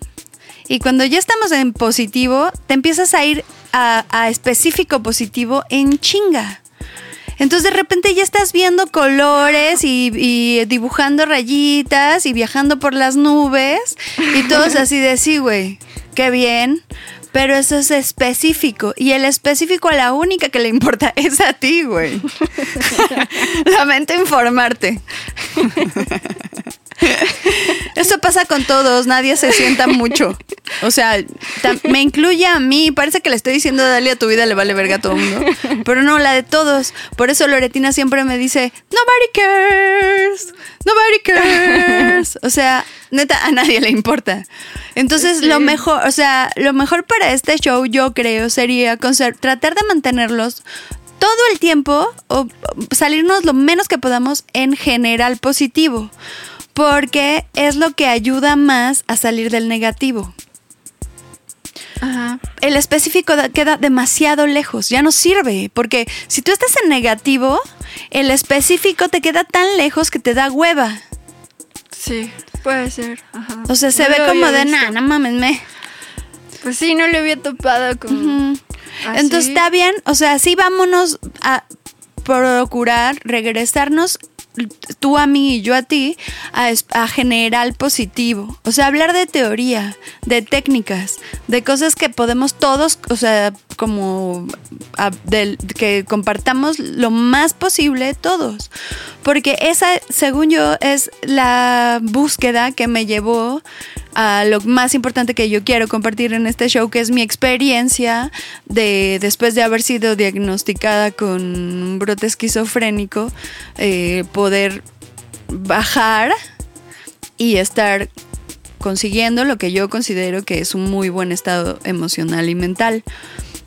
Y cuando ya estamos en positivo, te empiezas a ir a específico positivo en chinga. Entonces de repente ya estás viendo colores y, y dibujando rayitas y viajando por las nubes y todo es así de sí, güey, qué bien. Pero eso es específico. Y el específico a la única que le importa es a ti, güey. Lamento informarte. Eso pasa con todos, nadie se sienta mucho. O sea, me incluye a mí. Parece que le estoy diciendo, dale a tu vida, le vale verga a todo el mundo. Pero no, la de todos. Por eso Loretina siempre me dice, nobody cares, nobody cares. O sea, neta, a nadie le importa. Entonces, lo mejor, o sea, lo mejor para este show, yo creo, sería tratar de mantenerlos todo el tiempo o salirnos lo menos que podamos en general positivo, porque es lo que ayuda más a salir del negativo. Ajá. El específico da- queda demasiado lejos, ya no sirve, porque si tú estás en negativo, el específico te queda tan lejos que te da hueva. Sí, puede ser. Ajá. O sea, se No ve como de, nah, no mames, me. Pues sí, no lo había topado como... así. Entonces está bien, o sea, sí vámonos a procurar regresarnos tú a mí y yo a ti, a, a general positivo. O sea, hablar de teoría, de técnicas, de cosas que podemos todos, o sea, como que compartamos lo más posible todos. Porque esa, según yo, es la búsqueda que me llevó a lo más importante que yo quiero compartir en este show, que es mi experiencia de después de haber sido diagnosticada con un brote esquizofrénico, eh, poder bajar y estar consiguiendo lo que yo considero que es un muy buen estado emocional y mental.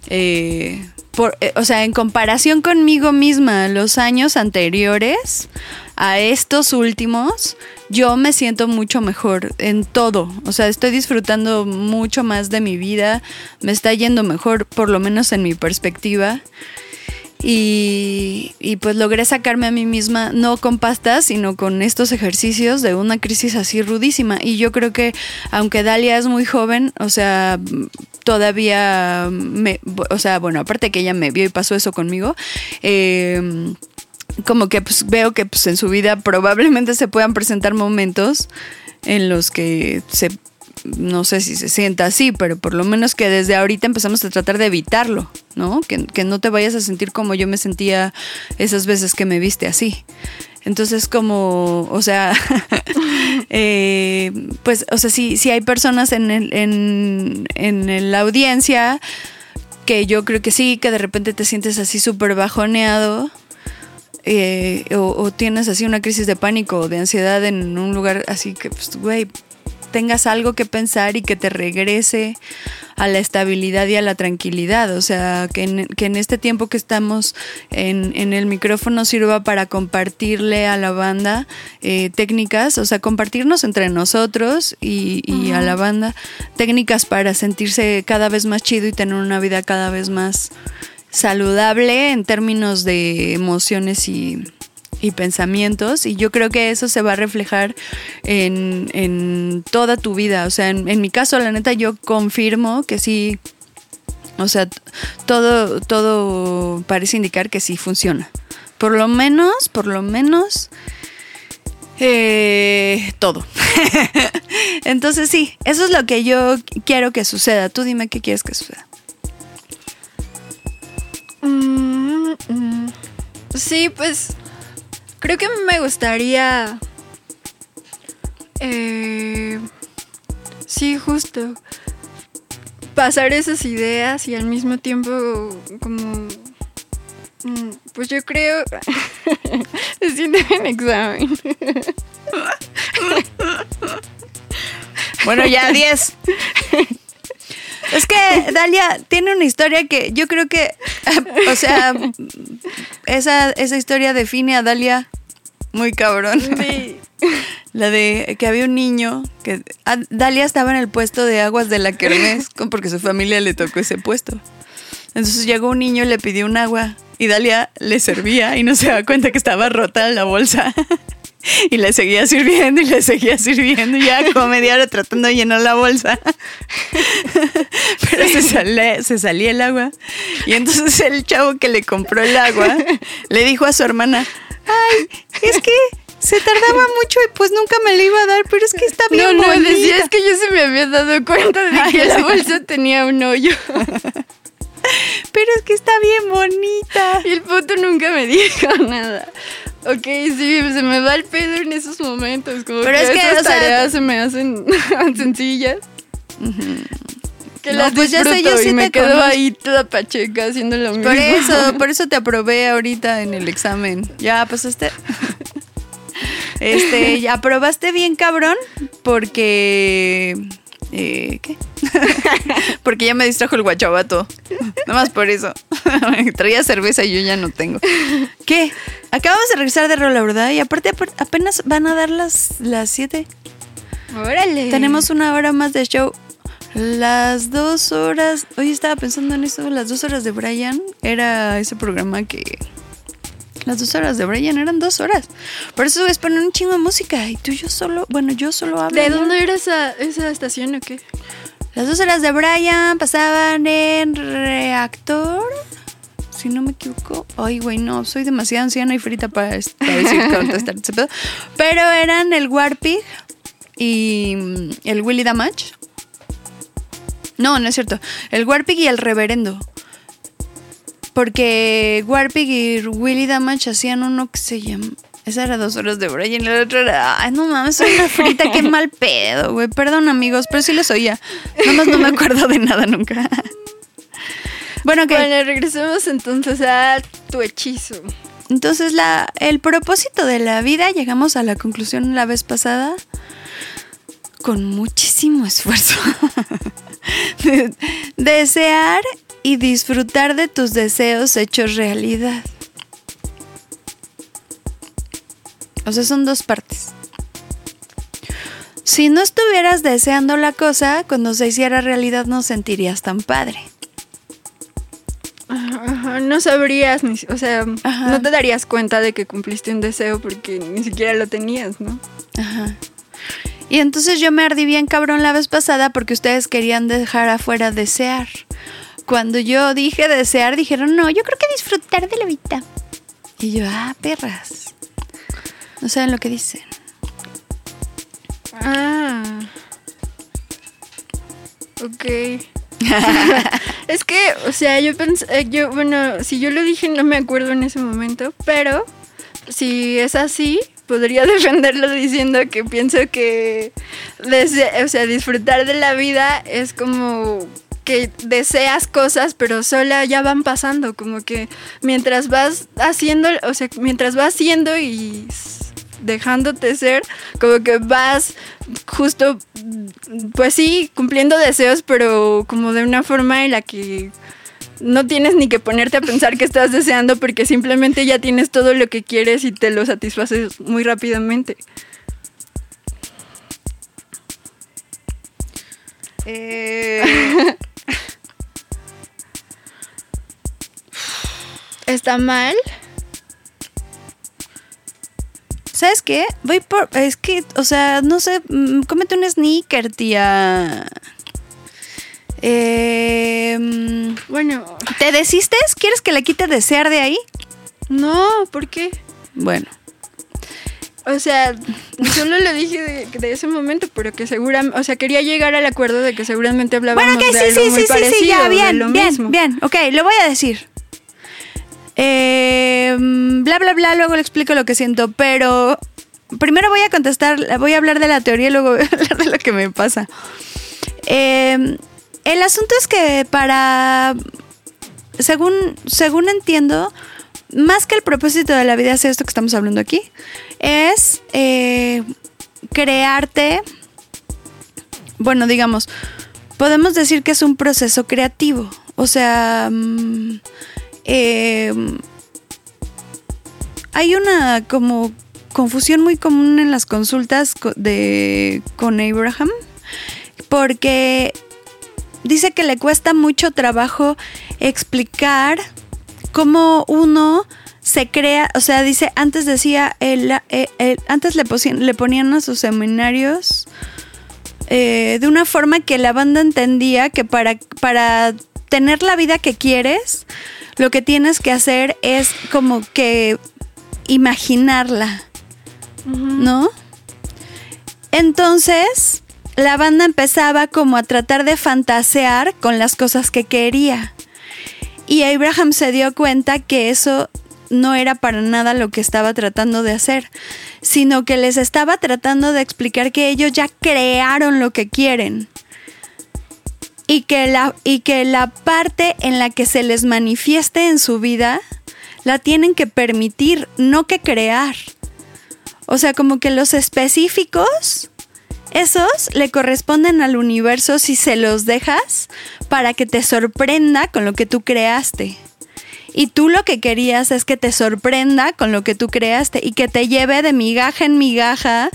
Eh, por- eh, o sea, en comparación conmigo misma, los años anteriores a estos últimos, yo me siento mucho mejor en todo. O sea, estoy disfrutando mucho más de mi vida, me está yendo mejor, por lo menos en mi perspectiva. Y, pues logré sacarme a mí misma, no con pastas, sino con estos ejercicios de una crisis así rudísima. Y yo creo que, aunque Dalia es muy joven, o sea, todavía me. O sea, bueno, aparte que ella me vio y pasó eso conmigo, eh, como que pues, veo que pues, en su vida probablemente se puedan presentar momentos en los que se no sé si se sienta así, pero por lo menos que desde ahorita empezamos a tratar de evitarlo, ¿no? Que, que no te vayas a sentir como yo me sentía esas veces que me viste así. Entonces, como, o sea, eh, pues, o sea, si, si hay personas en, el- en, en la audiencia que yo creo que sí, que de repente te sientes así súper bajoneado, eh, o, o tienes así una crisis de pánico o de ansiedad en un lugar así que, pues, güey, tengas algo que pensar y que te regrese a la estabilidad y a la tranquilidad. O sea, que en, que en este tiempo que estamos en, en el micrófono sirva para compartirle a la banda eh, técnicas, o sea, compartirnos entre nosotros y, y a la banda técnicas para sentirse cada vez más chido y tener una vida cada vez más saludable en términos de emociones y, y pensamientos y yo creo que eso se va a reflejar en, en toda tu vida. O sea, en, mi caso, la neta, yo confirmo que sí, o sea, todo, todo parece indicar que sí funciona. Por lo menos, por lo menos, eh, todo. Entonces sí, eso es lo que yo quiero que suceda. Tú dime qué quieres que suceda. Mm, mm. Sí, pues creo que me gustaría... eh, sí, justo. Pasar esas ideas y al mismo tiempo como... mm, Pues yo creo... Se siente en examen. Bueno, ya 10. Es que Dalia tiene una historia que yo creo que, o sea, esa, esa historia define a Dalia muy cabrón. Sí. La de que había un niño que ah, Dalia estaba en el puesto de aguas de la Kermés porque su familia le tocó ese puesto. Entonces llegó un niño y le pidió un agua y Dalia le servía y no se daba cuenta que estaba rota la bolsa. Y le seguía sirviendo y le seguía sirviendo y ya como media hora tratando de llenar la bolsa. Pero se, sale- se salía el agua. Y entonces el chavo que le compró el agua le dijo a su hermana, ay, es que se tardaba mucho y pues nunca me lo iba a dar, pero es que está bien No, no, bonita". decía es que yo se me había dado cuenta de Ay, que la bolsa tenía un hoyo. Pero es que está bien bonita. Y el puto nunca me dijo nada. Ok, sí, se me va el pedo en esos momentos. Como Pero que es que, esas o sea, tareas se me hacen sencillas. Que No, las pues ya sé, yo sí y me quedo conozco. ahí toda pacheca haciendo lo mismo. Por eso, por eso te aprobé ahorita en el examen. Ya pasaste. Este, ya aprobaste bien cabrón porque eh, ¿qué? porque ya me distrajo el guachabato. Nada más por eso. Traía cerveza y yo ya no tengo. ¿Qué? Acabamos de regresar de rola, ¿verdad? Y aparte ap- apenas van a dar las las 7. Órale. Tenemos una hora más de show. Las dos horas. Hoy estaba pensando en eso. Las dos horas de Brian. Era ese programa que. Las dos horas de Brian eran dos horas. Por eso es poner un chingo de música. Y tú y yo solo. Bueno, yo solo hablo. ¿De ya. dónde era esa, esa estación o qué? Las dos horas de Brian pasaban en Reactor. si no me equivoco. Ay, güey, no, soy demasiado anciana y frita para, para decir contestar ese pedo. Pero eran el Warpig y mm, el Willy Damage. No, no es cierto. El Warpig y el Reverendo. Porque Warpig y Willy Damage hacían uno que se llama. Esa era dos horas de Brian y el otro era. Ay, no mames, soy una frita, qué mal pedo, güey. Perdón, amigos, pero sí los oía. Nomás no me acuerdo de nada nunca. Bueno, que Bueno, regresemos entonces a tu hechizo. entonces la, el propósito de la vida, llegamos a la conclusión la vez pasada, con muchísimo esfuerzo. De- Desear y disfrutar de tus deseos hechos realidad. O sea, son dos partes. Si no estuvieras deseando la cosa, cuando se hiciera realidad no sentirías tan padre. Ajá, no sabrías, ni, o sea, Ajá. no te darías cuenta de que cumpliste un deseo porque ni siquiera lo tenías, ¿no? Ajá. Y entonces yo me ardí bien cabrón la vez pasada porque ustedes querían dejar afuera desear. Cuando yo dije desear, dijeron, no, yo creo que disfrutar de la vida. Y yo, ah, perras. No saben lo que dicen. Ah. Ok. es que, o sea, yo pensé, eh, yo, bueno, si yo lo dije no me acuerdo en ese momento, pero si es así, podría defenderlo diciendo que pienso que, o sea, disfrutar de la vida es como que deseas cosas, pero sola ya van pasando, como que mientras vas haciendo, o sea, mientras vas haciendo y dejándote ser, como que vas justo, pues sí, cumpliendo deseos, pero como de una forma en la que no tienes ni que ponerte a pensar que estás deseando porque simplemente ya tienes todo lo que quieres y te lo satisfaces muy rápidamente. ¿Está mal? ¿Sabes qué? Voy por... Es que, o sea, no sé, mm, cómete un sneaker, tía. Eh, Bueno, ¿Te desistes? ¿Quieres que le quite desear de ahí? no, ¿por qué? Bueno. O sea, solo lo dije de, de ese momento, pero que seguramente, o sea, quería llegar al acuerdo de que seguramente hablábamos Bueno, ok, de sí, algo sí, muy sí, sí, parecido, sí, ya, de bien, lo bien, mismo. bien. Ok, lo voy a decir. Eh, bla, bla, bla, luego le explico lo que siento, pero primero voy a contestar, voy a hablar de la teoría y luego voy a hablar de lo que me pasa. Eh, el asunto es que para, según, según entiendo, más que el propósito de la vida sea esto que estamos hablando aquí, es eh, crearte, bueno, digamos, podemos decir que es un proceso creativo. O sea, mm, eh, hay una como confusión muy común en las consultas co- de, con Abraham, porque dice que le cuesta mucho trabajo explicar cómo uno se crea, o sea, dice, antes decía, el, eh, antes le ponían a sus seminarios eh, de una forma que la banda entendía que para, para tener la vida que quieres, lo que tienes que hacer es como que imaginarla, ¿no? Entonces, la banda empezaba como a tratar de fantasear con las cosas que quería. Y Abraham se dio cuenta que eso no era para nada lo que estaba tratando de hacer, sino que les estaba tratando de explicar que ellos ya crearon lo que quieren. Y que la, y que la parte en la que se les manifieste en su vida la tienen que permitir, no que crear. O sea, como que los específicos, esos le corresponden al universo si se los dejas para que te sorprenda con lo que tú creaste. Y tú lo que querías es que te sorprenda con lo que tú creaste y que te lleve de migaja en migaja,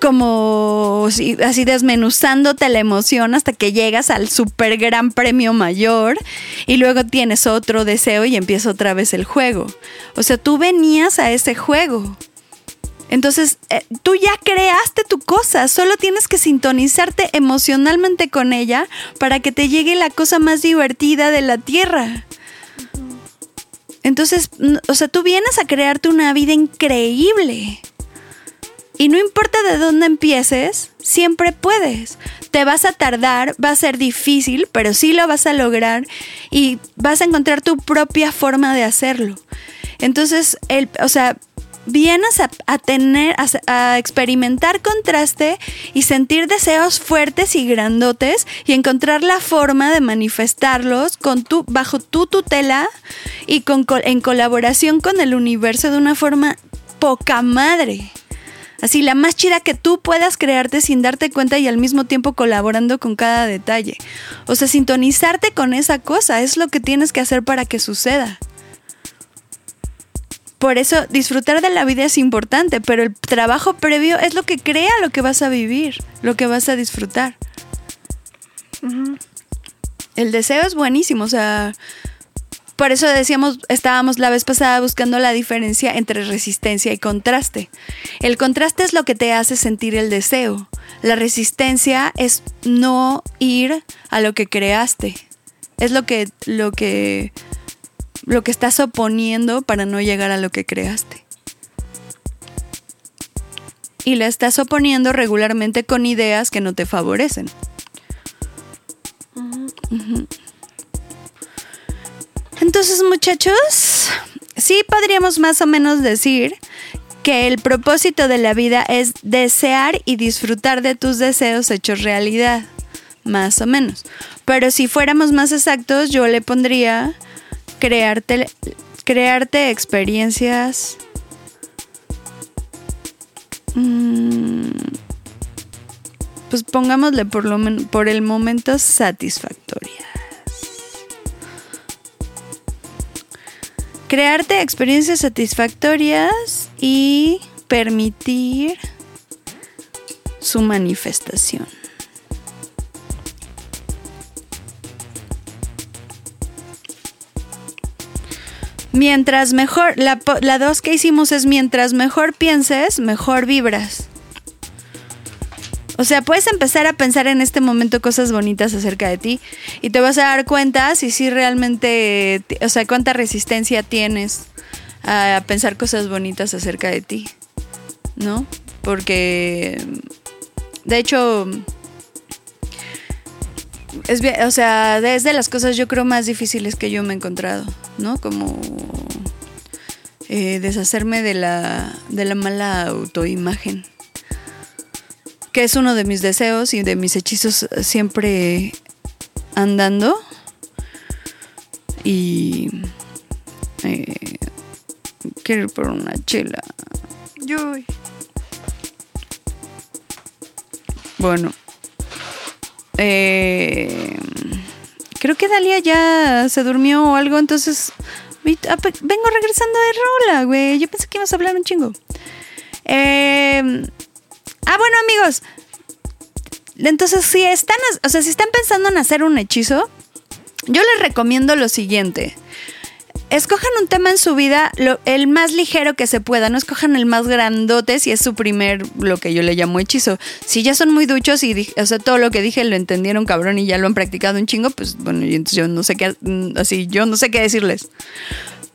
como así desmenuzándote la emoción hasta que llegas al super gran premio mayor y luego tienes otro deseo y empieza otra vez el juego. O sea, tú venías a ese juego. Entonces, eh, tú ya creaste tu cosa, solo tienes que sintonizarte emocionalmente con ella para que te llegue la cosa más divertida de la tierra. Entonces, o sea, tú vienes a crearte una vida increíble. Y no importa de dónde empieces, siempre puedes. Te vas a tardar, va a ser difícil, pero sí lo vas a lograr y vas a encontrar tu propia forma de hacerlo. Entonces, el, o sea, vienes a, a tener, a, experimentar contraste y sentir deseos fuertes y grandotes y encontrar la forma de manifestarlos con tu, bajo tu tutela y con, en colaboración con el universo de una forma poca madre. Así, la más chida que tú puedas crearte sin darte cuenta y al mismo tiempo colaborando con cada detalle. O sea, sintonizarte con esa cosa es lo que tienes que hacer para que suceda. Por eso disfrutar de la vida es importante, pero el trabajo previo es lo que crea lo que vas a vivir, lo que vas a disfrutar. El deseo es buenísimo, o sea, por eso decíamos, estábamos la vez pasada buscando la diferencia entre resistencia y contraste. El contraste es lo que te hace sentir el deseo. La resistencia es no ir a lo que creaste. Es lo que, lo que, lo que estás oponiendo para no llegar a lo que creaste. Y la estás oponiendo regularmente con ideas que no te favorecen. Entonces, muchachos, sí podríamos más o menos decir que el propósito de la vida es desear y disfrutar de tus deseos hechos realidad, más o menos. Pero si fuéramos más exactos, yo le pondría crearte, crearte experiencias. mm, pues pongámosle por, por el momento satisfactorias. Crearte experiencias satisfactorias y permitir su manifestación. Mientras mejor, la, la dos que hicimos es mientras mejor pienses, mejor vibras. O sea, puedes empezar a pensar en este momento cosas bonitas acerca de ti y te vas a dar cuenta si sí realmente, o sea, cuánta resistencia tienes a pensar cosas bonitas acerca de ti, ¿no? Porque, de hecho, es o sea, es de las cosas yo creo más difíciles que yo me he encontrado, ¿no? Como eh, deshacerme de la, de la mala autoimagen que es uno de mis deseos y de mis hechizos siempre andando. Y eh, quiero ir por una chela. Yo. Bueno. Eh, creo que Dalia ya se durmió o algo, entonces ah, vengo regresando de rola, güey. Yo pensé que ibas a hablar un chingo. Eh, Ah, bueno, amigos. Entonces, si están, o sea, si están pensando en hacer un hechizo, yo les recomiendo lo siguiente. Escojan un tema en su vida, el más ligero que se pueda, no escojan el más grandote si es su primer, lo que yo le llamo hechizo. Si ya son muy duchos y, o sea, todo lo que dije lo entendieron cabrón y ya lo han practicado un chingo, pues bueno, yo no sé qué, mm, así, yo no sé qué decirles.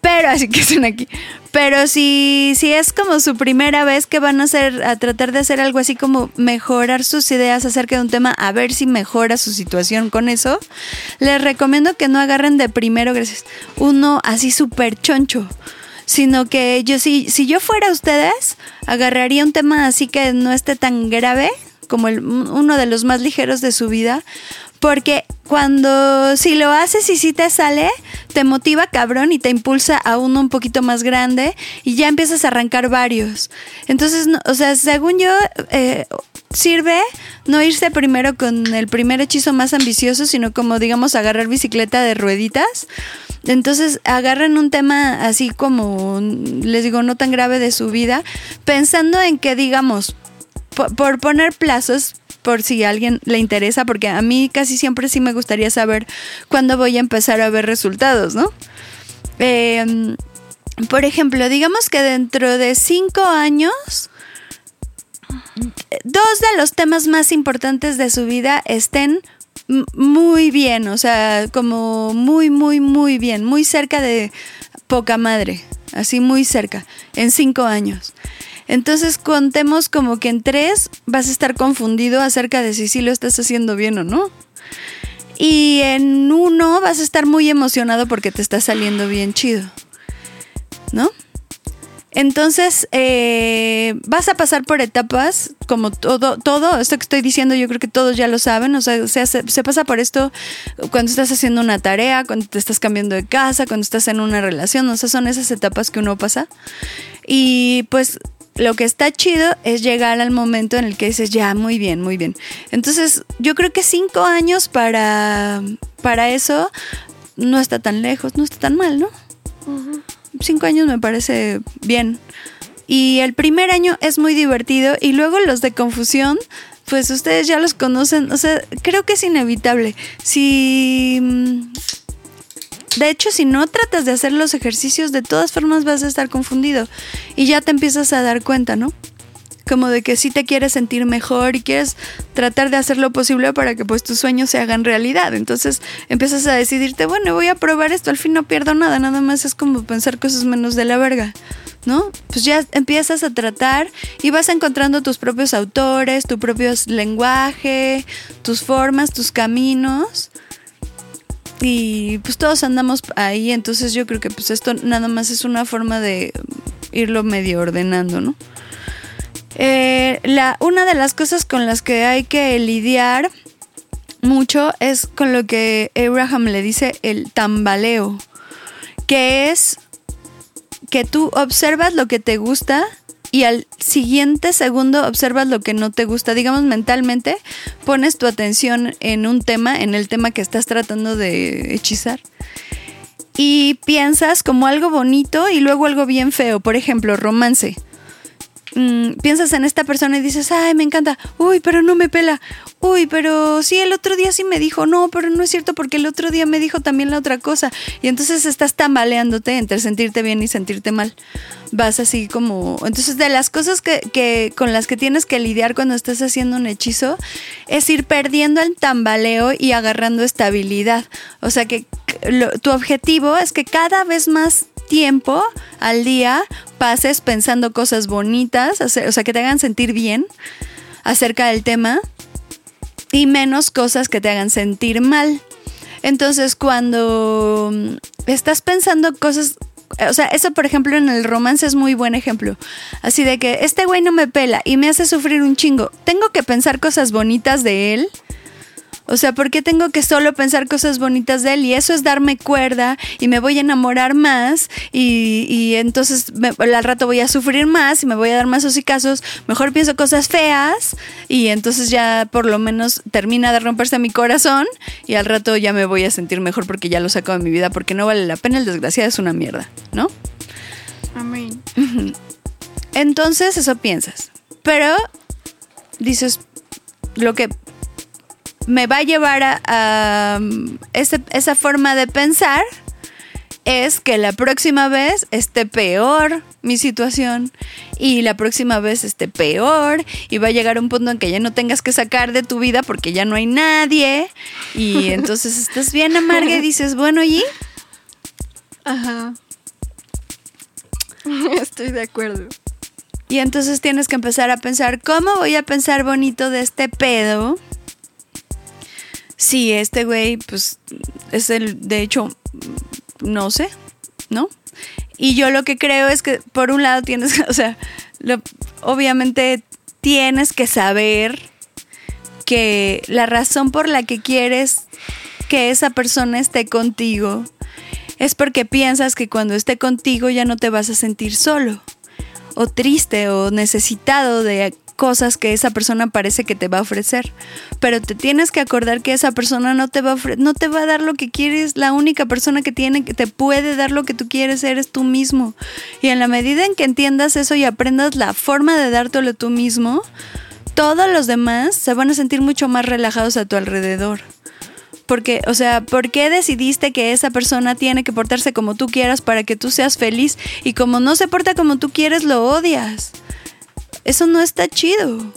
Pero así que estén aquí. Pero si, si es como su primera vez que van a hacer, a tratar de hacer algo así como mejorar sus ideas acerca de un tema, a ver si mejora su situación con eso, les recomiendo que no agarren de primero, gracias, uno así súper choncho. Sino que yo si, si yo fuera ustedes, agarraría un tema así que no esté tan grave como el- uno de los más ligeros de su vida. Porque cuando si lo haces y si te sale, te motiva cabrón y te impulsa a uno un poquito más grande y ya empiezas a arrancar varios. Entonces, no- o sea, según yo, eh, sirve no irse primero con el primer hechizo más ambicioso, sino como digamos agarrar bicicleta de rueditas. Entonces agarren un tema así como, les digo, no tan grave de su vida, pensando en que digamos, por poner plazos, por si a alguien le interesa, porque a mí casi siempre sí me gustaría saber cuándo voy a empezar a ver resultados, ¿no? Eh, por ejemplo, digamos que dentro de cinco años, dos de los temas más importantes de su vida estén muy bien, o sea, como muy, muy, muy bien, muy cerca de poca madre, así muy cerca, en cinco años. Entonces contemos como que en tres vas a estar confundido acerca de si sí lo estás haciendo bien o no. Y en uno vas a estar muy emocionado porque te está saliendo bien chido. ¿No? Entonces, eh, vas a pasar por etapas, como todo, todo, esto que estoy diciendo, yo creo que todos ya lo saben, o sea, se, se pasa por esto cuando estás haciendo una tarea, cuando te estás cambiando de casa, cuando estás en una relación, o sea, son esas etapas que uno pasa. Y pues lo que está chido es llegar al momento en el que dices, ya, muy bien, muy bien. Entonces, yo creo que cinco años para, para eso no está tan lejos, no está tan mal, ¿no? Cinco años me parece bien. Y el primer año es muy divertido y luego los de confusión, pues ustedes ya los conocen, o sea, creo que es inevitable. Si... De hecho, si no tratas de hacer los ejercicios, de todas formas vas a estar confundido y ya te empiezas a dar cuenta, ¿no? Como de que sí te quieres sentir mejor y quieres tratar de hacer lo posible para que pues tus sueños se hagan realidad. Entonces empiezas a decidirte, bueno, voy a probar esto, al fin no pierdo nada, nada más es como pensar cosas menos de la verga. ¿No? Pues ya empiezas a tratar y vas encontrando tus propios autores, tu propio lenguaje, tus formas, tus caminos. Y pues todos andamos ahí, entonces yo creo que pues esto nada más es una forma de irlo medio ordenando, ¿no? Eh, la, una de las cosas con las que hay que lidiar mucho es con lo que Abraham le dice el tambaleo, que es que tú observas lo que te gusta y al siguiente segundo observas lo que no te gusta. Digamos, mentalmente pones tu atención en un tema, en el tema que estás tratando de hechizar. Y piensas como algo bonito y luego algo bien feo. Por ejemplo, romance. Mm, piensas en esta persona y dices, ay, me encanta. Uy, pero no me pela. Uy, pero sí, el otro día sí me dijo, no, pero no es cierto porque el otro día me dijo también la otra cosa. Y entonces estás tambaleándote entre sentirte bien y sentirte mal. Vas así como... Entonces de las cosas que, con las que tienes que lidiar cuando estás haciendo un hechizo es ir perdiendo el tambaleo y agarrando estabilidad. O sea que lo- tu objetivo es que cada vez más tiempo al día pases pensando cosas bonitas, o sea, que te hagan sentir bien acerca del tema y menos cosas que te hagan sentir mal. Entonces, cuando mm, estás pensando cosas, o sea, eso por ejemplo en el romance es muy buen ejemplo. Así de que este güey no me pela y me hace sufrir un chingo. Tengo que pensar cosas bonitas de él. O sea, ¿por qué tengo que solo pensar cosas bonitas de él? Y eso es darme cuerda y me voy a enamorar más y, y entonces me- al rato voy a sufrir más y me voy a dar más casos. Mejor pienso cosas feas y entonces ya por lo menos termina de romperse mi corazón y al rato ya me voy a sentir mejor porque ya lo saco de mi vida porque no vale la pena, el desgraciado es una mierda, ¿no? Amén. Entonces eso piensas. Pero dices, lo que me va a llevar a, a, ese- esa forma de pensar es que la próxima vez esté peor mi situación y la próxima vez esté peor y va a llegar un punto en que ya no tengas que sacar de tu vida porque ya no hay nadie y entonces estás bien amarga y dices, bueno, ¿y? Ajá. Estoy de acuerdo. Y entonces tienes que empezar a pensar, ¿cómo voy a pensar bonito de este pedo? Si este güey, pues, es el, de hecho, no sé, ¿no? Y yo lo que creo es que, por un lado, tienes o sea, lo- obviamente tienes que saber que la razón por la que quieres que esa persona esté contigo es porque piensas que cuando esté contigo ya no te vas a sentir solo o triste o necesitado de cosas que esa persona parece que te va a ofrecer. Pero te tienes que acordar que esa persona no te va a no te va a dar lo que quieres. La única persona que tiene que te puede dar lo que tú quieres eres tú mismo. Y en la medida en que entiendas eso y aprendas la forma de dártelo tú mismo, todos los demás se van a sentir mucho más relajados a tu alrededor. Porque, o sea, ¿por qué decidiste que esa persona tiene que portarse como tú quieras para que tú seas feliz? Y como no se porta como tú quieres, lo odias. Eso no está chido.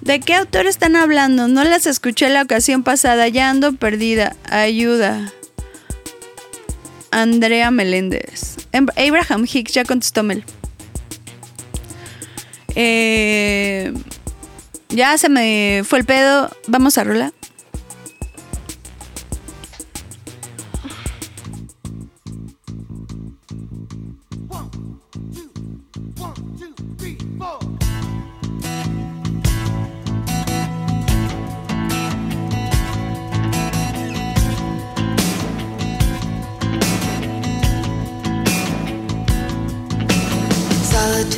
¿De qué autor están hablando? No las escuché la ocasión pasada, ya ando perdida. Ayuda. Andrea Meléndez. Em- Abraham Hicks, ya contestó Mel. Eh, ya se me fue el pedo. Vamos a rola.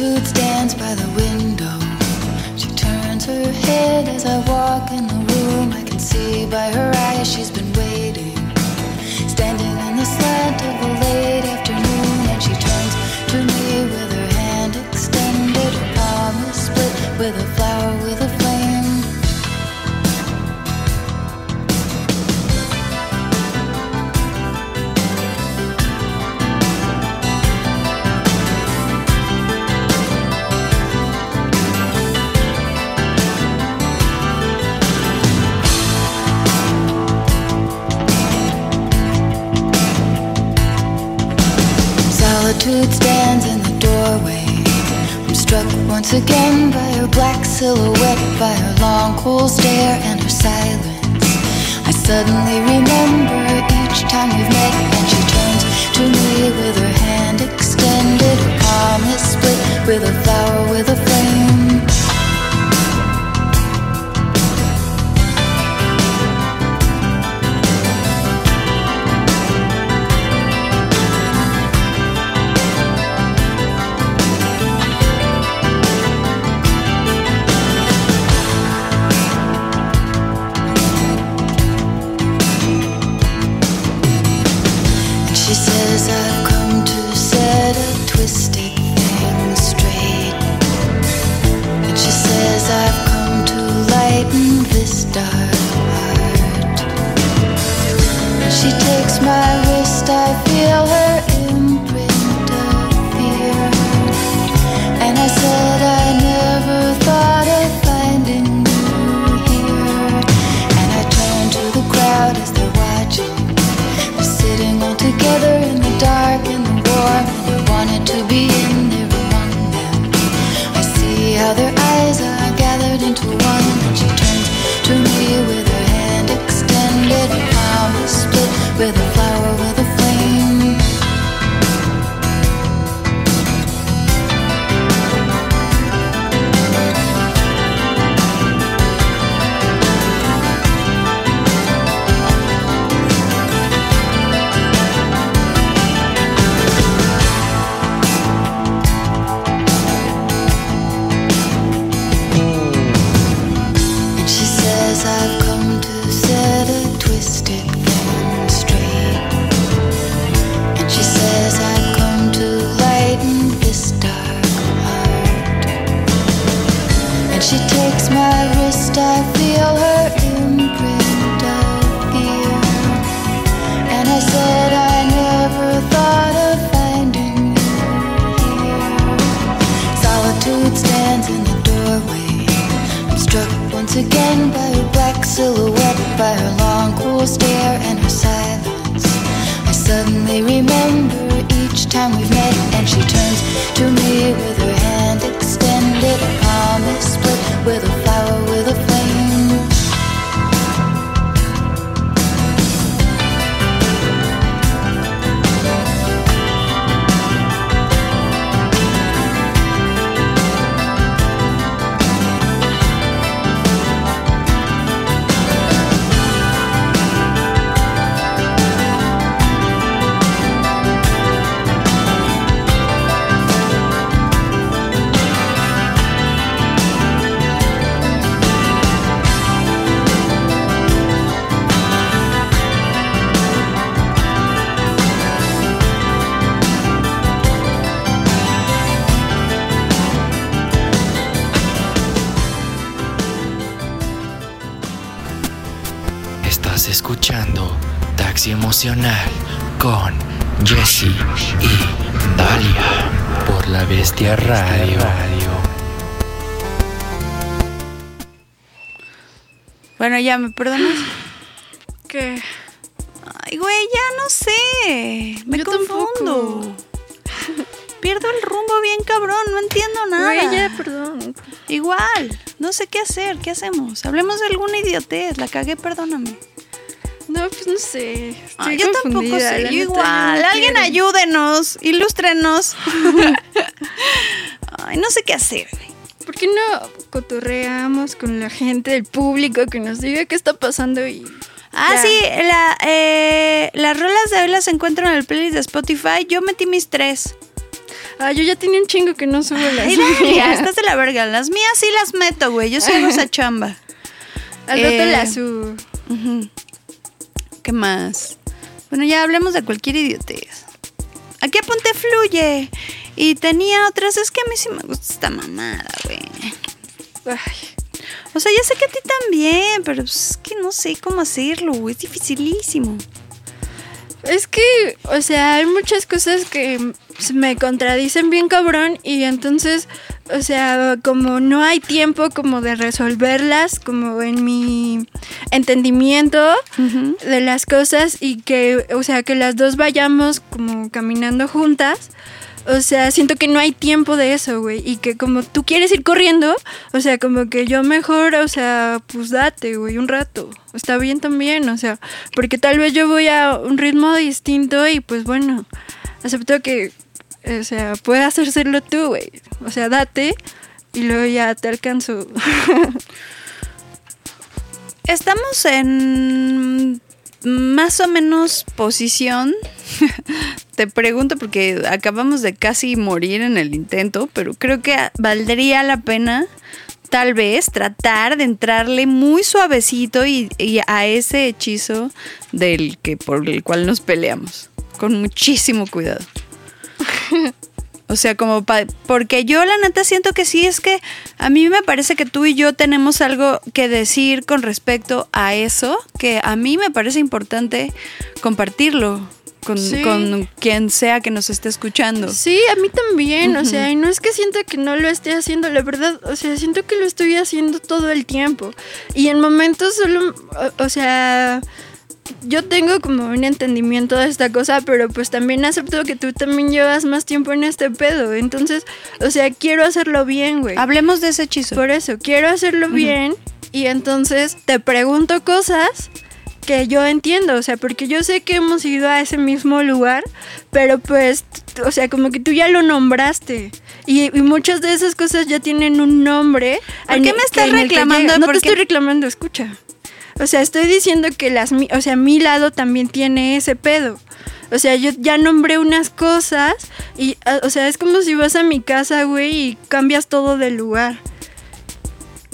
Stands by the window. She turns her head as I walk in the room. I can see by her eyes she's been waiting. Standing in the slant of a late afternoon, and she turns to me with her hand extended. Her palm is split with a Solitude stands in the doorway. I'm struck once again by her black silhouette, by her long, cool stare and her silence. I suddenly remember each time we've met, and she turns to me with her hand extended. Her palm is split with a flower with a flame. I feel her imprint of fear. And I said I never thought of finding you here. Solitude stands in the doorway. I'm struck once again by her black silhouette, by her long, cool stare and her silence. I suddenly remember each time we've met, and she turns to me with her Con Jesse y Dalia por la Bestia Radio. Bueno, ya, ¿me perdonas? ¿Qué? Ay, güey, ya no sé. Me Yo confundo. tampoco. Pierdo el rumbo bien cabrón, no entiendo nada. Güey, ya, perdón. Igual, no sé qué hacer, ¿qué hacemos? Hablemos de alguna idiotez, la cagué, perdóname. No, pues no sé. Estoy Ay, yo tampoco sé, yo igual. no Alguien quiero. ayúdenos, ilústrenos. Ay, no sé qué hacer. ¿Por qué no cotorreamos con la gente del público que nos diga qué está pasando y... Ah, Ya. sí, la, eh, las rolas de hoy las encuentro en el playlist de Spotify. Yo metí mis tres. Ah, yo ya tenía un chingo que no subo las Ay, mías. estás de la verga. Las mías sí las meto, güey. Yo hago esa chamba. Al rato Eh, las subo. ¿Qué más? Bueno, ya hablemos de cualquier idiotez. Aquí apunté fluye. Y tenía otras. Es que a mí sí me gusta esta mamada, güey. Ay, O sea, ya sé que a ti también, pero es que no sé cómo hacerlo, güey. Es dificilísimo. Es que, o sea, hay muchas cosas que me contradicen bien cabrón y entonces, o sea, como no hay tiempo como de resolverlas, como en mi entendimiento de las cosas y que, o sea, que las dos vayamos como caminando juntas. O sea, siento que no hay tiempo de eso, güey. Y que como tú quieres ir corriendo, o sea, como que yo mejor, o sea, pues date, güey, un rato. Está bien también, o sea, porque tal vez yo voy a un ritmo distinto y pues bueno, acepto que, o sea, puedes hacerlo tú, güey. O sea, date y luego ya te alcanzo. Estamos en más o menos posición. Te pregunto porque acabamos de casi morir en el intento, pero creo que valdría la pena tal vez tratar de entrarle muy suavecito y a ese hechizo del que por el cual nos peleamos. Con muchísimo cuidado. O sea, como pa- porque yo la neta siento que sí es que a mí me parece que tú y yo tenemos algo que decir con respecto a eso, que a mí me parece importante compartirlo con, Sí. con quien sea que nos esté escuchando. Sí, a mí también, o sea, y no es que sienta que no lo esté haciendo, la verdad, o sea, siento que lo estoy haciendo todo el tiempo. Y en momentos solo, o, o sea, yo tengo como un entendimiento de esta cosa, pero pues también acepto que tú también llevas más tiempo en este pedo. Entonces, o sea, quiero hacerlo bien, güey. Hablemos de ese hechizo. Por eso, quiero hacerlo bien y entonces te pregunto cosas que yo entiendo, o sea, porque yo sé que hemos ido a ese mismo lugar, pero pues, o sea, como que tú ya lo nombraste. Y, y muchas de esas cosas ya tienen un nombre. ¿Por en qué me estás reclamando? No ¿Por te estoy reclamando, escucha. O sea, estoy diciendo que las, mi- o sea, mi lado también tiene ese pedo. O sea, yo ya nombré unas cosas y, ah, o sea, es como si vas a mi casa, güey, y cambias todo del lugar.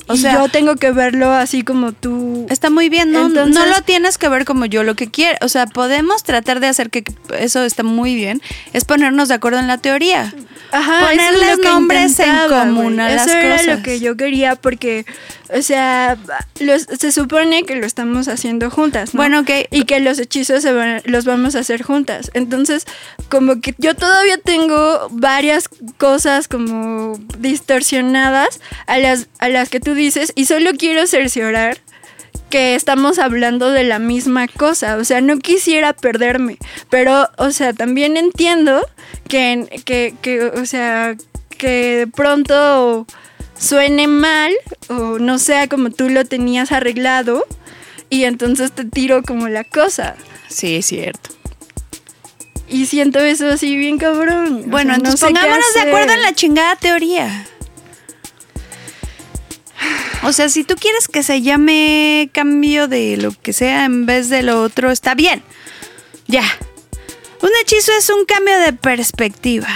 O sea- yo tengo que verlo así como tú. Está muy bien, no, Entonces- no lo tienes que ver como yo lo que quiero. O sea, podemos tratar de hacer que eso está muy bien, es ponernos de acuerdo en la teoría. Ajá, ponerles eso es lo que nombres en común a las Eso era cosas. lo que yo quería porque, o sea, los- se supone que lo estamos haciendo juntas, ¿no? Bueno, ok. Y que los hechizos se van- los vamos a hacer juntas. Entonces, como que yo todavía tengo varias cosas como distorsionadas a las, a las que tú dices y solo quiero cerciorar que estamos hablando de la misma cosa, o sea, no quisiera perderme, pero, o sea, también entiendo que, que, que, o sea, que de pronto suene mal o no sea como tú lo tenías arreglado y entonces te tiro como la cosa. Sí, es cierto. Y siento eso así bien cabrón. O Bueno, no entonces sé qué pongámonos de acuerdo en la chingada teoría. O sea, si tú quieres que se llame cambio de lo que sea en vez de lo otro, está bien. Ya. Un hechizo es un cambio de perspectiva.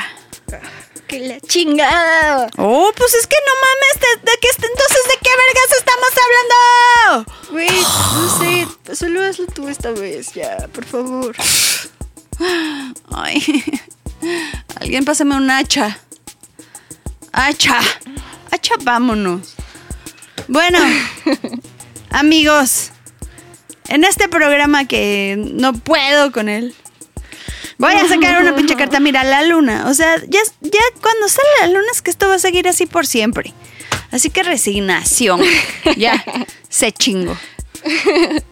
Que la chingada. Oh, pues es que no mames, ¿de, de qué entonces de qué vergas estamos hablando? Güey, no sé, solo hazlo tú esta vez, ya, por favor. Ay. Alguien pásame un hacha. Hacha. Hacha, vámonos. Bueno, amigos, en este programa que no puedo con él, voy a sacar una pinche carta. Mira, la luna. O sea, ya, ya cuando sale la luna es que esto va a seguir así por siempre. Así que resignación. Ya, se chingo.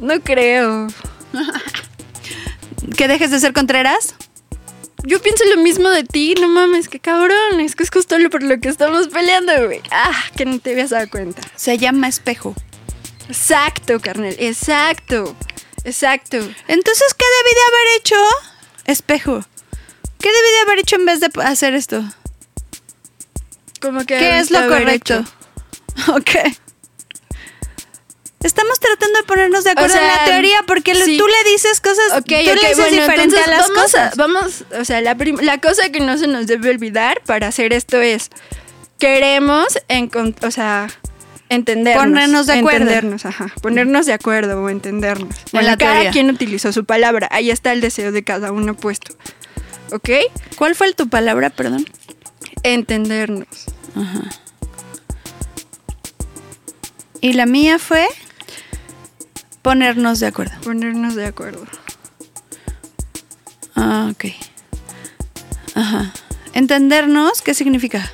No creo. ¿Que dejes de ser Contreras? Yo pienso lo mismo de ti, no mames, qué cabrón. Es que es justo lo por lo que estamos peleando, güey. Ah, que no te habías dado cuenta. Se llama espejo. Exacto, carnal, exacto. Exacto. Entonces, ¿qué debí de haber hecho? Espejo. ¿Qué debí de haber hecho en vez de hacer esto? Como que ¿Qué es lo correcto? hecho. Ok. Estamos tratando de ponernos de acuerdo O sea, en la teoría porque sí. tú le dices cosas, Ok, tú ok, le dices bueno, diferente a las vamos cosas. A, vamos, o sea, la, la cosa que no se nos debe olvidar para hacer esto es, queremos, o sea, entendernos. Ponernos de acuerdo. Entendernos, ajá. Ponernos de acuerdo o entendernos. En la cada teoría. quien utilizó su palabra. Ahí está el deseo de cada uno puesto. ¿Ok? ¿Cuál fue tu palabra, perdón? Entendernos. Y la mía fue ponernos de acuerdo. Ponernos de acuerdo. Ah, ok. Ajá. Entendernos, ¿qué significa?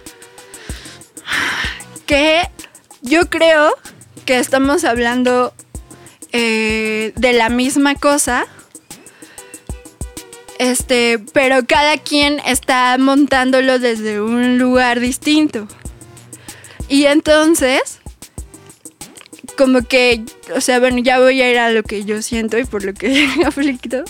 que yo creo que estamos hablando eh, de la misma cosa. Este, pero cada quien está montándolo desde un lugar distinto. Y entonces, como que, o sea, bueno, ya voy a ir a lo que yo siento y por lo que aflicto,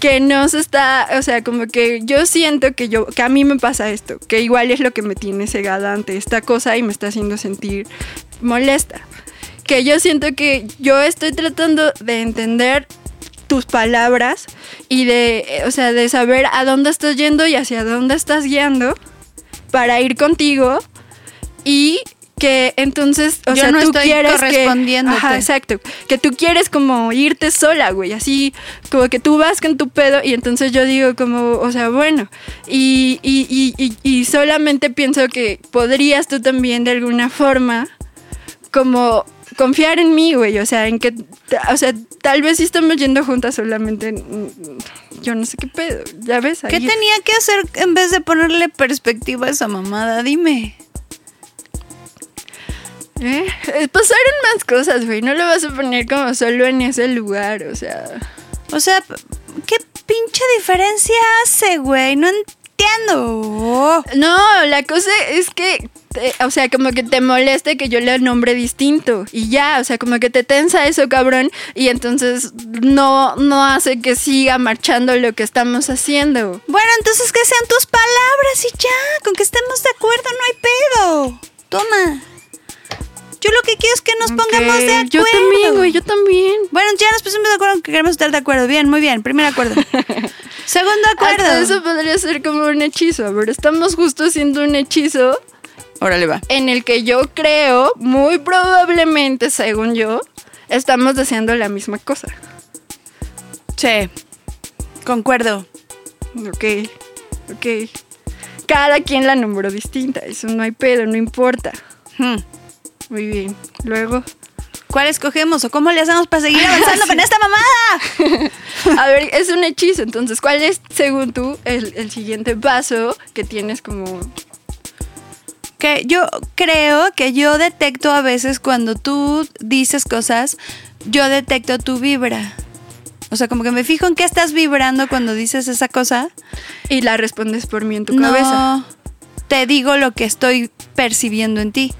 que no se está, o sea, como que yo siento que yo, que a mí me pasa esto, que igual es lo que me tiene cegada ante esta cosa y me está haciendo sentir molesta. Que yo siento que yo estoy tratando de entender tus palabras y de, eh, o sea, de saber a dónde estás yendo y hacia dónde estás guiando para ir contigo y que entonces, o Yo sea, no tú estoy quieres que, correspondiéndote. Ajá, exacto, que tú quieres como irte sola, güey, así como que tú vas con tu pedo y entonces yo digo como, o sea, bueno, y, y, y, solamente pienso que podrías tú también de alguna forma como confiar en mí, güey, o sea, en que, o sea, tal vez sí estamos yendo juntas solamente, yo no sé qué pedo, ya ves. ¿Qué tenía que hacer en vez de ponerle perspectiva a esa mamada? Dime. ¿Eh? Eh, Pasaron más cosas, güey, no lo vas a poner como solo en ese lugar, o sea... O sea, ¿qué pinche diferencia hace, güey? No entiendo. No, la cosa es que, te- o sea, como que te moleste que yo le nombre distinto y ya, o sea, como que te tensa eso, cabrón, y entonces no, no hace que siga marchando lo que estamos haciendo. Bueno, entonces que sean tus palabras y ya, con que estemos de acuerdo no hay pedo. Toma. Yo lo que quiero es que nos pongamos de acuerdo. Yo también, güey, yo también. Bueno, ya nos pusimos de acuerdo que queremos estar de acuerdo. Bien, muy bien. Primer acuerdo. Segundo acuerdo. Hasta eso podría ser como un hechizo, a ver, estamos justo haciendo un hechizo Órale, va. en el que yo creo, muy probablemente, según yo, estamos deseando la misma cosa. Sí. Concuerdo. Ok, ok. Cada quien la nombró distinta, eso no hay pedo, no importa. Hmm. Muy bien. Luego, ¿Cuál escogemos o cómo le hacemos para seguir avanzando con esta mamada? a ver, es un hechizo, entonces, ¿cuál es, según tú, el, el siguiente paso que tienes como... Que yo creo que yo detecto a veces cuando tú dices cosas, yo detecto tu vibra. O sea, como que me fijo en qué estás vibrando cuando dices esa cosa. Y la respondes por mí en tu no cabeza. te digo lo que estoy percibiendo en ti.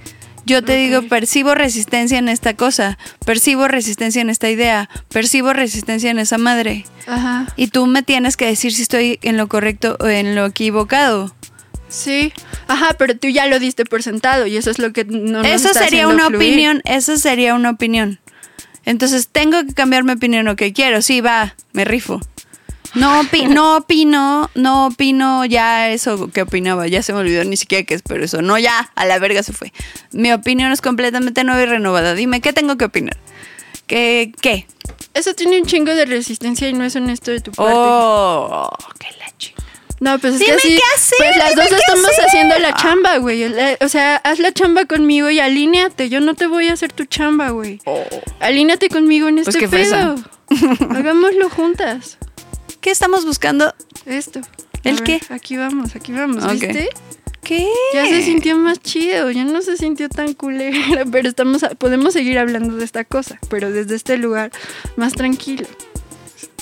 Yo te Ok. digo, percibo resistencia en esta cosa, percibo resistencia en esta idea, percibo resistencia en esa madre. Ajá. Y tú me tienes que decir si estoy en lo correcto o en lo equivocado. Sí. Ajá, pero tú ya lo diste por sentado y eso es lo que no nos Eso está sería una fluir. opinión, eso sería una opinión. Entonces tengo que cambiar mi opinión, o que quiero, sí, va, me rifo. No, opi- no opino, no opino ya eso que opinaba, ya se me olvidó ni siquiera qué es, pero eso, no ya, a la verga se fue. Mi opinión es completamente nueva y renovada. Dime, ¿qué tengo que opinar? ¿Qué? ¿Qué? Eso tiene un chingo de resistencia y no es honesto de tu parte. Oh, qué la chingada. No, pues es Dime que sí. qué hacer, pues las dos estamos hacer. haciendo la chamba, güey. O sea, haz la chamba conmigo y alíneate. Yo no te voy a hacer tu chamba, güey. Alíneate conmigo en este Pues qué pedo. Hagámoslo juntas. ¿Qué estamos buscando? Esto. ¿El ver, qué? Aquí vamos, aquí vamos. Ok. ¿Viste? ¿Qué? Ya se sintió más chido, ya no se sintió tan culera, pero estamos, podemos seguir hablando de esta cosa, pero desde este lugar más tranquilo.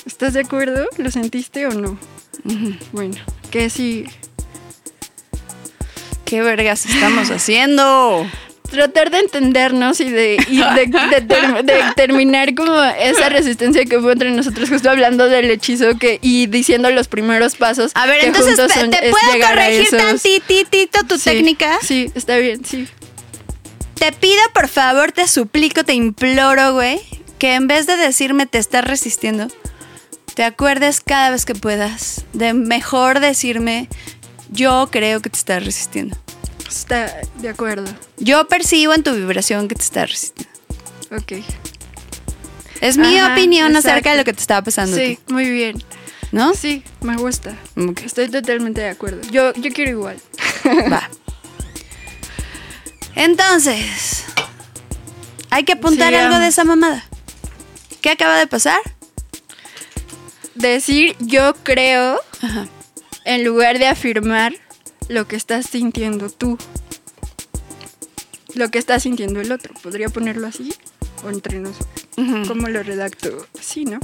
¿Estás de acuerdo? ¿Lo sentiste o no? Bueno, que sí. ¿Qué vergas estamos haciendo? Tratar de entendernos y de, y de, de ter- de terminar como esa resistencia que fue entre nosotros, justo hablando del hechizo que, y diciendo los primeros pasos. A ver, que entonces, juntos ¿te, son- te es puedo corregir tantitito tu Sí, técnica? Sí, está bien, sí. Te pido, por favor, te suplico, te imploro, güey, que en vez de decirme te estás resistiendo, te acuerdes cada vez que puedas de mejor decirme yo creo que te estás resistiendo. Está de acuerdo. Yo percibo en tu vibración que te estás resistiendo. Ok. Es mi opinión acerca de lo que te estaba pasando. Sí, muy bien. ¿No? Sí, me gusta. Estoy totalmente de acuerdo. Yo, yo quiero igual. Va. Entonces, hay que apuntar algo de esa mamada. ¿Qué acaba de pasar? Decir yo creo Ajá. en lugar de afirmar lo que estás sintiendo tú. Lo que está sintiendo el otro. ¿Podría ponerlo así? O entre nosotros. ¿Cómo lo redacto? Así, ¿no?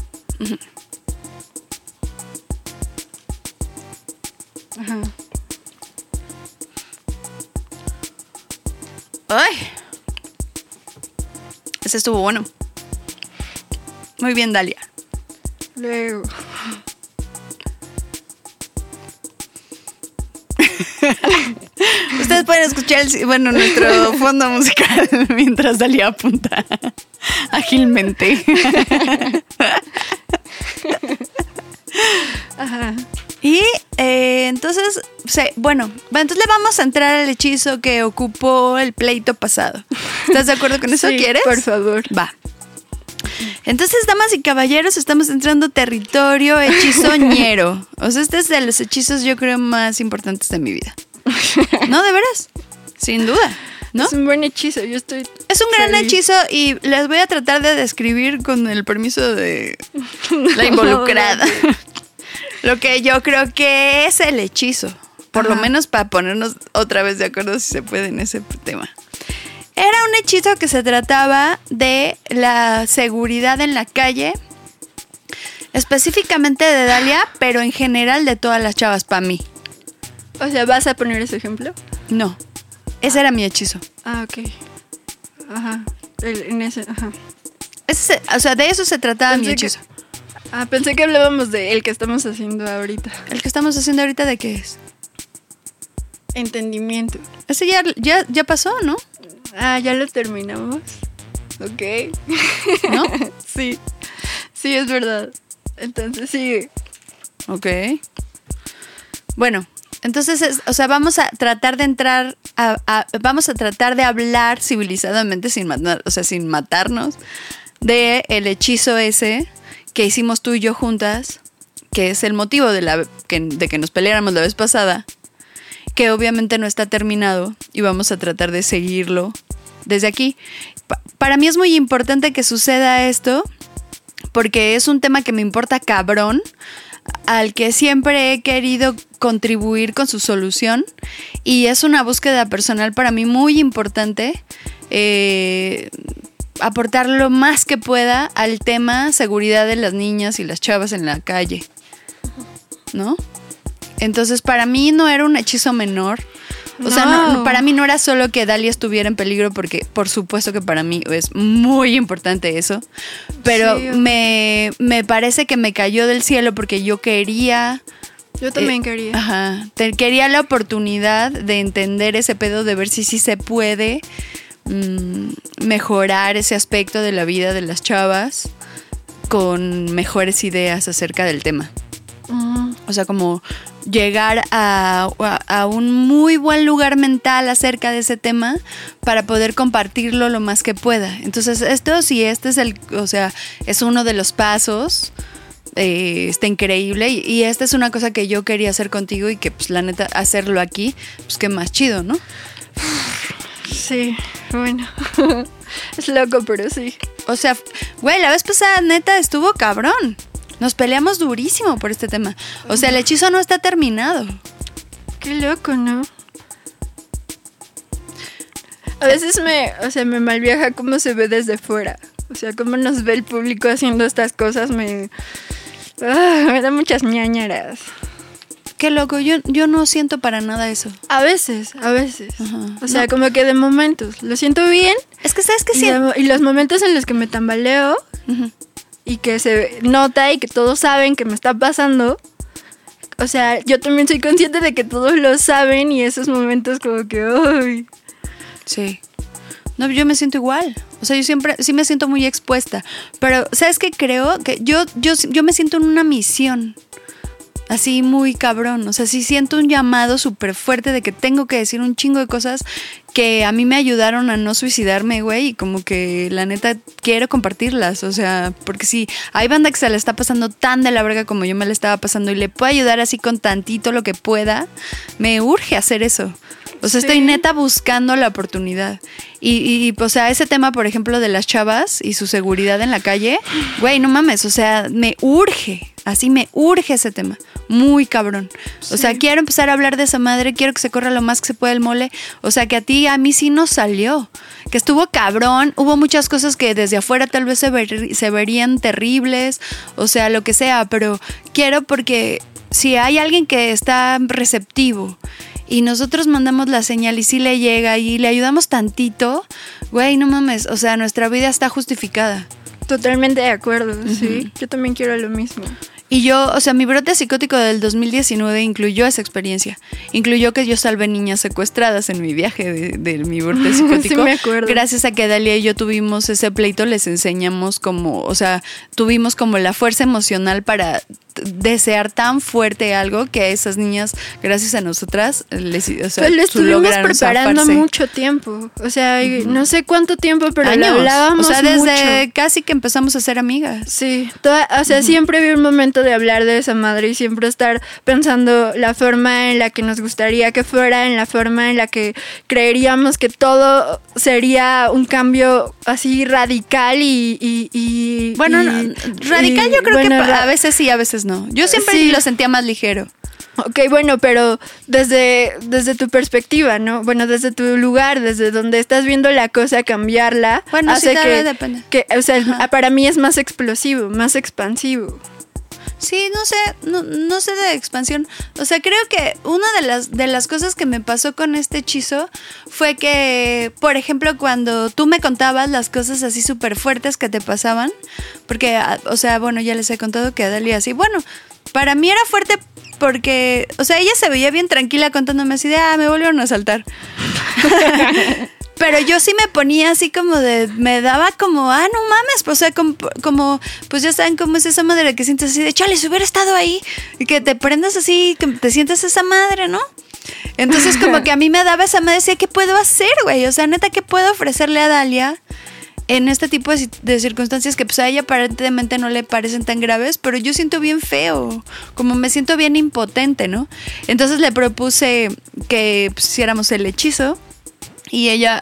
Ajá. Ay. Ese estuvo bueno. Muy bien, Dalia. Luego. Ustedes pueden escuchar el, bueno, nuestro fondo musical mientras Dalia apunta ágilmente. Ajá. Y eh, entonces, bueno, entonces le vamos a entrar al hechizo que ocupó el pleito pasado. ¿Estás de acuerdo con eso? Sí, ¿Quieres? Por favor. Va. Entonces, damas y caballeros, estamos entrando territorio hechizoñero. O sea, este es de los hechizos, yo creo, más importantes de mi vida. ¿No? ¿De veras? Sin duda. ¿No? Es un buen hechizo. Yo estoy. Es un gran feliz. hechizo y les voy a tratar de describir con el permiso de la involucrada. Lo que yo creo que es el hechizo. Por lo menos para ponernos otra vez de acuerdo si se puede en ese tema. Era un hechizo que se trataba de la seguridad en la calle, específicamente de Dalia, pero en general de todas las chavas para mí. O sea, ¿vas a poner ese ejemplo? No, ese era mi hechizo. Ah, ok. Ajá. El- en ese. Ajá. Ese- o sea, de eso se trataba mi que- hechizo. Ah, pensé que hablábamos de el que estamos haciendo ahorita. El que estamos haciendo ahorita, ¿de qué es? Entendimiento. Ese ya, ya, ya pasó, ¿no? Ah, ya lo terminamos. Ok. ¿No? sí. Sí, es verdad. Entonces sigue. Ok. Bueno, entonces, es- o sea, vamos a tratar de entrar, a, a- vamos a tratar de hablar civilizadamente, sin matar, o sea, sin matarnos, de el hechizo ese que hicimos tú y yo juntas, que es el motivo de, la, que, de que nos peleáramos la vez pasada, que obviamente no está terminado y vamos a tratar de seguirlo desde aquí. Pa- para mí es muy importante que suceda esto porque es un tema que me importa cabrón, al que siempre he querido contribuir con su solución y es una búsqueda personal para mí muy importante. eh, aportar lo más que pueda al tema seguridad de las niñas y las chavas en la calle. ¿No? Entonces, para mí no era un hechizo menor. O sea, no- para mí no era solo que Dalia estuviera en peligro, porque por supuesto que para mí es muy importante eso. Pero Sí. me, me parece que me cayó del cielo porque yo quería. Yo también eh, quería. Ajá. te- quería la oportunidad de entender ese pedo, de ver si sí se puede mm, mejorar ese aspecto de la vida de las chavas con mejores ideas acerca del tema. O sea, como llegar a, un muy buen lugar mental acerca de ese tema para poder compartirlo lo más que pueda. Entonces, esto sí, este es el, o sea, es uno de los pasos. eh, está increíble y, y esta es una cosa que yo quería hacer contigo y que pues la neta hacerlo aquí pues qué más chido no sí, bueno. es loco, pero sí. o sea güey la vez pasada neta estuvo cabrón nos peleamos durísimo por este tema o sea el hechizo no está terminado Qué loco, ¿no? A veces me, o sea, me malviaja cómo se ve desde fuera. O sea, cómo nos ve el público haciendo estas cosas me... Ah, me da muchas ñañaras. Qué loco, yo, yo no siento para nada eso. A veces, a veces. O sea, como que de momentos. Lo siento bien. Es que sabes que y, sí. de- y los momentos en los que me tambaleo y que se nota y que todos saben que me está pasando. O sea, yo también soy consciente de que todos lo saben y esos momentos como que. Sí. No, yo me siento igual. O sea, yo siempre, sí me siento muy expuesta. Pero, ¿sabes qué creo? Que yo, yo, yo me siento en una misión. Así muy cabrón. O sea, sí siento un llamado súper fuerte de que tengo que decir un chingo de cosas que a mí me ayudaron a no suicidarme, güey. Y como que la neta quiero compartirlas. O sea, porque si hay banda que se la está pasando tan de la verga como yo me la estaba pasando y le puedo ayudar así con tantito lo que pueda, me urge hacer eso. O sea, estoy neta buscando la oportunidad. Y, y, o sea, ese tema, por ejemplo, de las chavas y su seguridad en la calle, güey, no mames, o sea, me urge, así me urge ese tema, muy cabrón. O sea, quiero empezar a hablar de esa madre, quiero que se corra lo más que se pueda el mole. O sea, que a ti, a mí sí nos salió, que estuvo cabrón, hubo muchas cosas que desde afuera tal vez se, ver- se verían terribles, o sea, lo que sea, pero quiero porque si hay alguien que está receptivo y nosotros mandamos la señal y si le llega y le ayudamos tantito, güey, no mames, o sea, nuestra vida está justificada. Totalmente de acuerdo, sí. Yo también quiero lo mismo. Y yo, o sea, mi brote psicótico del 2019 incluyó esa experiencia. Incluyó que yo salvé niñas secuestradas en mi viaje de, de mi brote psicótico. Sí, me acuerdo. Gracias a que Dalia y yo tuvimos ese pleito, les enseñamos como, o sea, tuvimos como la fuerza emocional para desear tan fuerte algo que a esas niñas, gracias a nosotras, les, o sea, Pues lo estuvimos preparando zafarse. mucho tiempo. O sea, no sé cuánto tiempo, pero lo hablábamos O sea, desde mucho. casi que empezamos a ser amigas. Sí, toda- o sea, siempre había un momento de hablar de esa madre y siempre estar pensando la forma en la que nos gustaría que fuera, en la forma en la que creeríamos que todo sería un cambio así radical y... y- y- Bueno, y- radical yo creo bueno, que a veces sí, a veces no. Yo siempre Sí. lo sentía más ligero. Ok, bueno, pero desde, desde tu perspectiva, ¿no? Bueno, desde tu lugar, desde donde estás viendo la cosa, cambiarla, Bueno, sí, hace vez que, depende. que, o sea, para mí es más explosivo, más expansivo. Sí, no sé, no, no sé de expansión. O sea, creo que una de las, de las cosas que me pasó con este hechizo fue que, por ejemplo, cuando tú me contabas las cosas así súper fuertes que te pasaban, porque, ah, o sea, bueno, ya les he contado que a Dalia así, bueno, para mí era fuerte porque, o sea, ella se veía bien tranquila contándome así de, ah, me volvieron a saltar. Pero yo sí me ponía así como de, me daba como, ah, no mames, pues, o sea, como, como, pues ya saben cómo es esa madre que sientes así de, chale, si hubiera estado ahí, y que te prendas así, que te sientes esa madre, ¿no? Entonces como que a mí me daba esa madre, decía, ¿qué puedo hacer, güey? O sea, neta, ¿qué puedo ofrecerle a Dalia en este tipo de, de circunstancias que pues a ella aparentemente no le parecen tan graves, pero yo siento bien feo, como me siento bien impotente, ¿no? Entonces le propuse que pues, hiciéramos el hechizo y ella,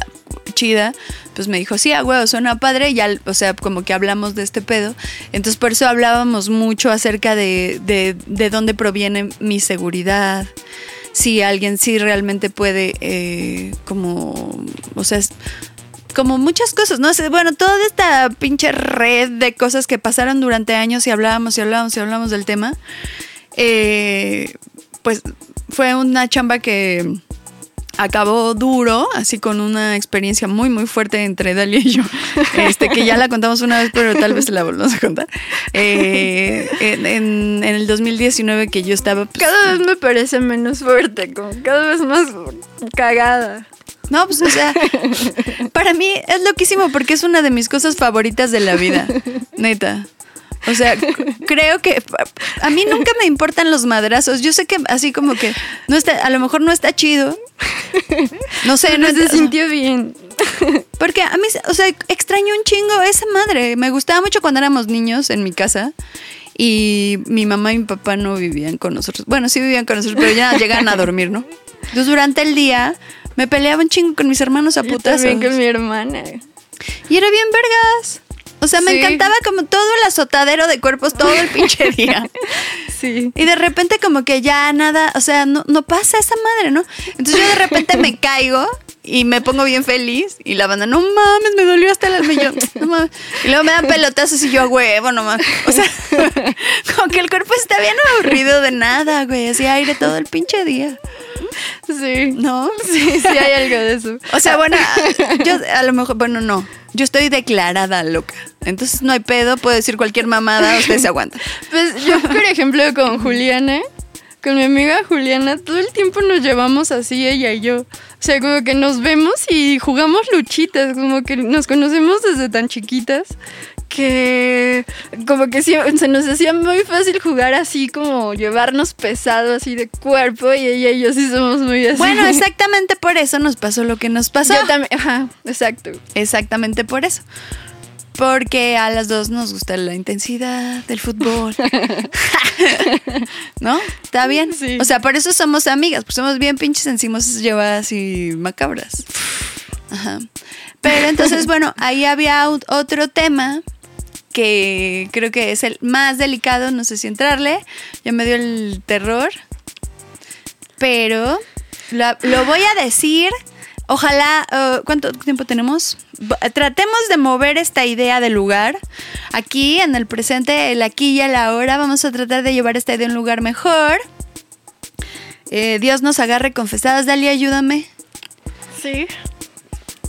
chida, pues me dijo, sí, a huevo, suena padre. Ya, o sea, como que hablamos de este pedo. Entonces, por eso hablábamos mucho acerca de, de, de dónde proviene mi seguridad. Si alguien sí realmente puede, eh, como, o sea, es- como muchas cosas, ¿no? Bueno, toda esta pinche red de cosas que pasaron durante años y hablábamos y hablábamos y hablábamos del tema, eh, pues fue una chamba que acabó duro, así con una experiencia muy, muy fuerte entre Dalia y yo, este, que ya la contamos una vez, pero tal vez la volvamos a contar. Eh, en, en- en el 2019 que yo estaba... pues, Cada vez me parece menos fuerte, como cada vez más cagada. No, pues o sea, para mí es loquísimo porque es una de mis cosas favoritas de la vida, neta. O sea, creo que a mí nunca me importan los madrazos. Yo sé que así como que no está, a lo mejor no está chido. No sé, no se sintió bien. Porque a mí, o sea, extraño un chingo esa madre. Me gustaba mucho cuando éramos niños en mi casa. Y mi mamá y mi papá no vivían con nosotros. Bueno, sí vivían con nosotros, pero ya llegaban a dormir, ¿no? Entonces durante el día me peleaba un chingo con mis hermanos a Yo putazos. también con mi hermana. Y era bien vergas. O sea, me Sí. encantaba como todo el azotadero de cuerpos todo el pinche día. Sí. Y de repente como que ya nada, o sea, no, no pasa esa madre, ¿no? Entonces yo de repente me caigo y me pongo bien feliz y la banda, no mames, me dolió hasta el alma y yo, no mames. Y luego me dan pelotazos y yo, a huevo, no mames. O sea, como que el cuerpo está bien aburrido de nada, güey, así aire todo el pinche día. Sí. ¿No? Sí, sí hay algo de eso. O sea, bueno, yo a lo mejor, bueno, no. Yo estoy declarada loca. Entonces no hay pedo, puedo decir cualquier mamada, usted se aguanta. Pues yo, por ejemplo, con Juliana, con mi amiga Juliana, todo el tiempo nos llevamos así, ella y yo. O sea, como que nos vemos y jugamos luchitas, como que nos conocemos desde tan chiquitas que como que sí, se nos hacía muy fácil jugar así, como llevarnos pesado así de cuerpo y ella y yo sí somos muy así. Bueno, exactamente por eso nos pasó lo que nos pasó. Yo también, ajá, exacto. Exactamente por eso. Porque a las dos nos gusta la intensidad del fútbol. ¿No? ¿Está bien? Sí. O sea, por eso somos amigas, pues somos bien pinches encimos llevadas y macabras. Ajá. Pero entonces, bueno, ahí había ot- otro tema que creo que es el más delicado, no sé si entrarle, ya me dio el terror, pero lo, lo voy a decir, ojalá, uh, ¿cuánto tiempo tenemos? Tratemos de mover esta idea del lugar. Aquí, en el presente, el aquí y el ahora, vamos a tratar de llevar esta idea a un lugar mejor. Eh, Dios nos agarre confesadas, Dalia, ayúdame. Sí.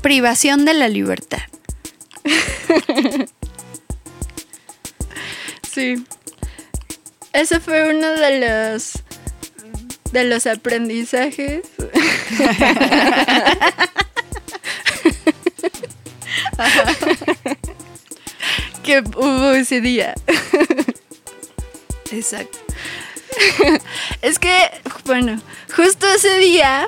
Privación de la libertad. Sí. Ese fue uno de los de los aprendizajes. que hubo ese día. Exacto. Es que, bueno, justo ese día,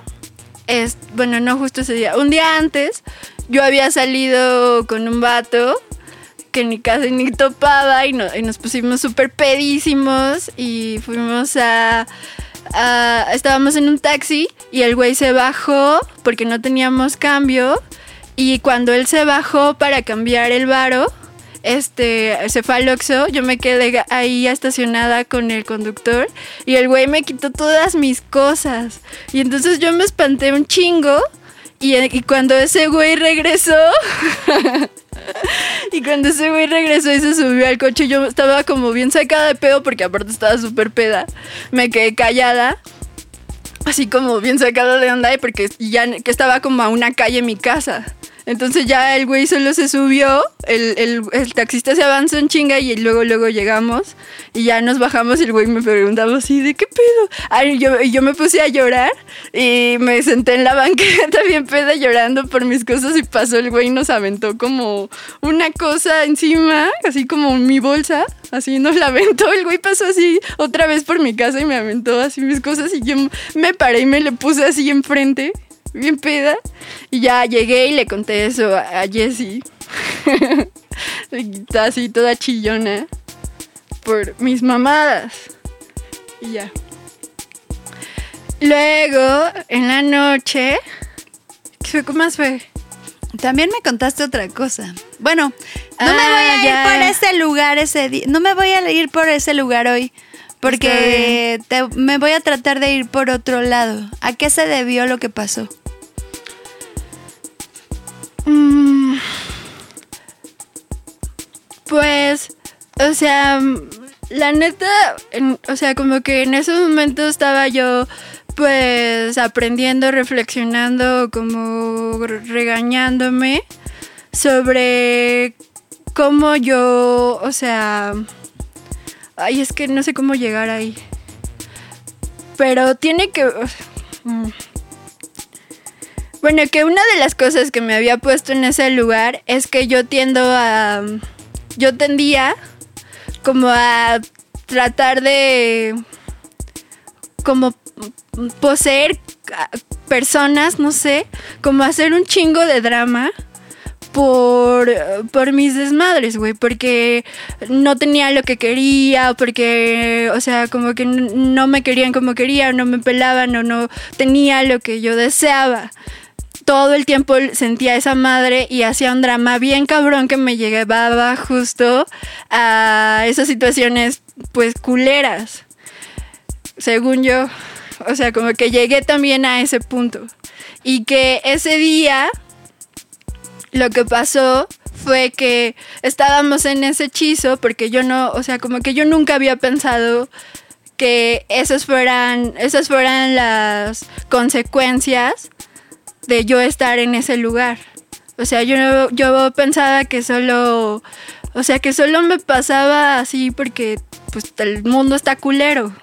es, bueno, no justo ese día, un día antes, yo había salido con un vato que ni casi ni topaba y, no- y nos pusimos súper pedísimos y fuimos a, Estábamos en un taxi y el güey se bajó porque no teníamos cambio y cuando él se bajó para cambiar el varo, este, se fue al Oxxo, yo me quedé ahí estacionada con el conductor y el güey me quitó todas mis cosas. Y entonces yo me espanté un chingo y, y cuando ese güey regresó, y cuando ese güey regresó y se subió al coche, yo estaba como bien sacada de pedo porque aparte estaba súper peda. Me quedé callada. Así como bien sacada de onda porque ya que estaba como a una calle mi casa. Entonces ya el güey solo se subió, el, el- el taxista se avanzó en chinga y luego luego llegamos y ya nos bajamos y el güey me preguntaba así, ¿de qué pedo? Ay, yo, yo me puse a llorar y me senté en la banqueta bien peda llorando por mis cosas y pasó el güey y nos aventó como una cosa encima, así como mi bolsa, así nos la aventó, el güey pasó así otra vez por mi casa y me aventó así mis cosas y yo me paré y me le puse así enfrente bien peda. Y ya llegué y le conté eso a, a Jessie. Así toda chillona por mis mamadas. Y ya. Luego, en la noche, ¿qué más fue? También me contaste otra cosa. Bueno, no me Ah, voy a ir por ese lugar ese día. No me voy a ir por ese lugar hoy. Porque te- me voy a tratar de ir por otro lado. ¿A qué se debió lo que pasó? Mm, Pues, o sea, mm, la neta, o sea, como que en esos momentos estaba yo, pues, aprendiendo, reflexionando, como re- regañándome sobre cómo yo, o sea, ay, es que no sé cómo llegar ahí. Pero tiene que... Bueno, que una de las cosas que me había puesto en ese lugar es que yo tiendo a... Yo tendía como a tratar de... como poseer personas, no sé, como hacer un chingo de drama por, por mis desmadres, güey, porque no tenía lo que quería, porque, o sea, como que no me querían como quería, o no me pelaban, o no tenía lo que yo deseaba. Todo el tiempo sentía esa madre y hacía un drama bien cabrón que me llevaba justo a esas situaciones, pues, culeras según yo. O sea, como que llegué también a ese punto. Y que ese día lo que pasó fue que estábamos en ese hechizo porque yo no, o sea, como que yo nunca había pensado que esas fueran, esas fueran las consecuencias de yo estar en ese lugar. O sea, yo, yo pensaba que solo, o sea, que solo me pasaba así porque pues el mundo está culero.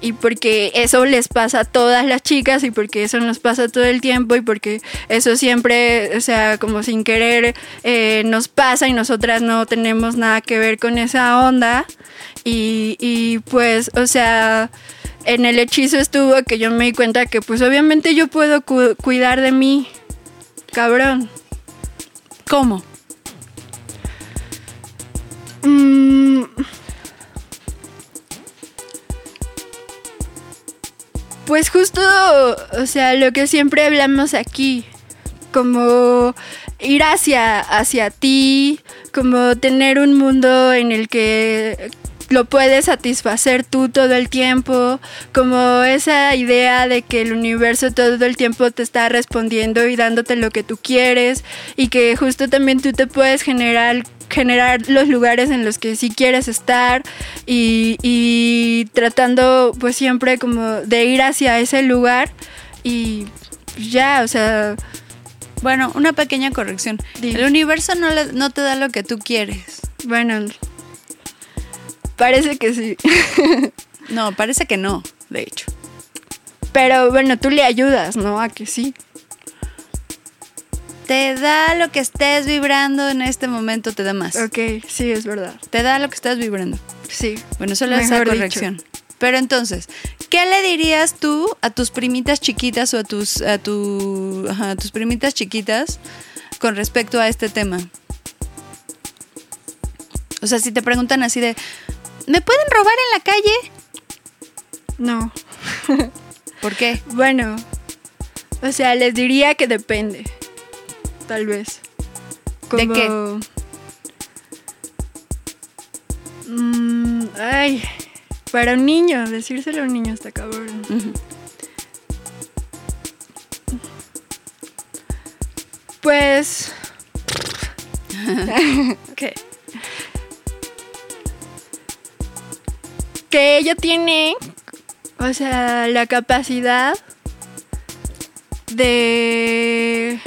Y porque eso les pasa a todas las chicas y porque eso nos pasa todo el tiempo y porque eso siempre, o sea, como sin querer eh, nos pasa y nosotras no tenemos nada que ver con esa onda. Y, y pues, o sea, en el hechizo estuvo que yo me di cuenta que pues obviamente yo puedo cu- cuidar de mí, cabrón. ¿Cómo? Mm. Pues justo, o sea, lo que siempre hablamos aquí, como ir hacia, hacia ti, como tener un mundo en el que lo puedes satisfacer tú todo el tiempo, como esa idea de que el universo todo el tiempo te está respondiendo y dándote lo que tú quieres y que justo también tú te puedes generar generar los lugares en los que sí quieres estar y, y tratando pues siempre como de ir hacia ese lugar y ya, o sea, Bueno, una pequeña corrección. Dime. El universo no, le- no te da lo que tú quieres. bueno, parece que sí. No, parece que no, de hecho. Pero bueno, tú le ayudas, ¿no? A que sí. Te da lo que estés vibrando en este momento, te da más. Ok, sí, es verdad. Te da lo que estás vibrando. Sí. Bueno, solo esa dicho. corrección. Pero entonces, ¿qué le dirías tú a tus primitas chiquitas o a tus a tu ajá, a tus primitas chiquitas con respecto a este tema? O sea, si te preguntan así de ¿Me pueden robar en la calle? No. ¿Por qué? Bueno, o sea, les diría que depende. Tal vez. ¿De qué? Mm, ay, para un niño, decírselo a un niño está cabrón. Pues. que. Que ella tiene. O sea, la capacidad de.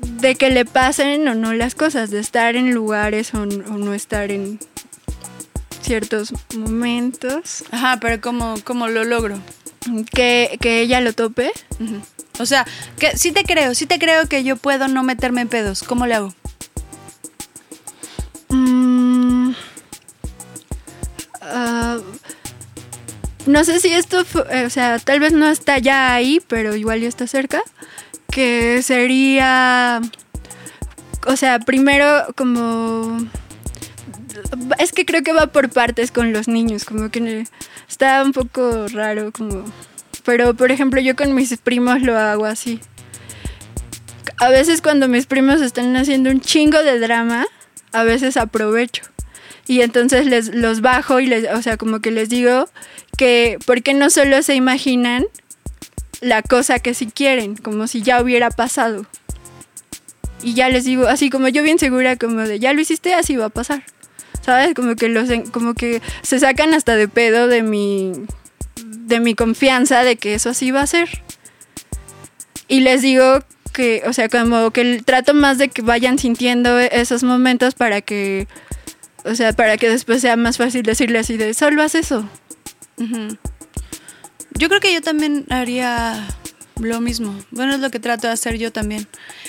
de que le pasen o no las cosas, de estar en lugares o, no estar en ciertos momentos. Ajá, pero ¿cómo, cómo lo logro? Que, que ella lo tope. O sea, que sí te creo, sí te creo que yo puedo no meterme en pedos. ¿Cómo le hago? Ah, no sé si esto, eh, o sea, tal vez no está ya ahí, pero igual ya está cerca. Que sería, o sea, primero como... Es que creo que va por partes con los niños, como que está un poco raro, como... Pero, por ejemplo, yo con mis primos lo hago así. A veces cuando mis primos están haciendo un chingo de drama, a veces aprovecho. Y entonces les los bajo y les, o sea, como que les digo que por qué no solo se imaginan la cosa que sí quieren, como si ya hubiera pasado. Y ya les digo, así como yo bien segura como de ya lo hiciste, así va a pasar. ¿Sabes? Como que los como que se sacan hasta de pedo de mi de mi confianza de que eso así va a ser. Y les digo que, o sea, como que trato más de que vayan sintiendo esos momentos para que, o sea, para que después sea más fácil decirle así de, solo haz eso. Yo creo que yo también haría lo mismo. Bueno, es lo que trato de hacer yo también.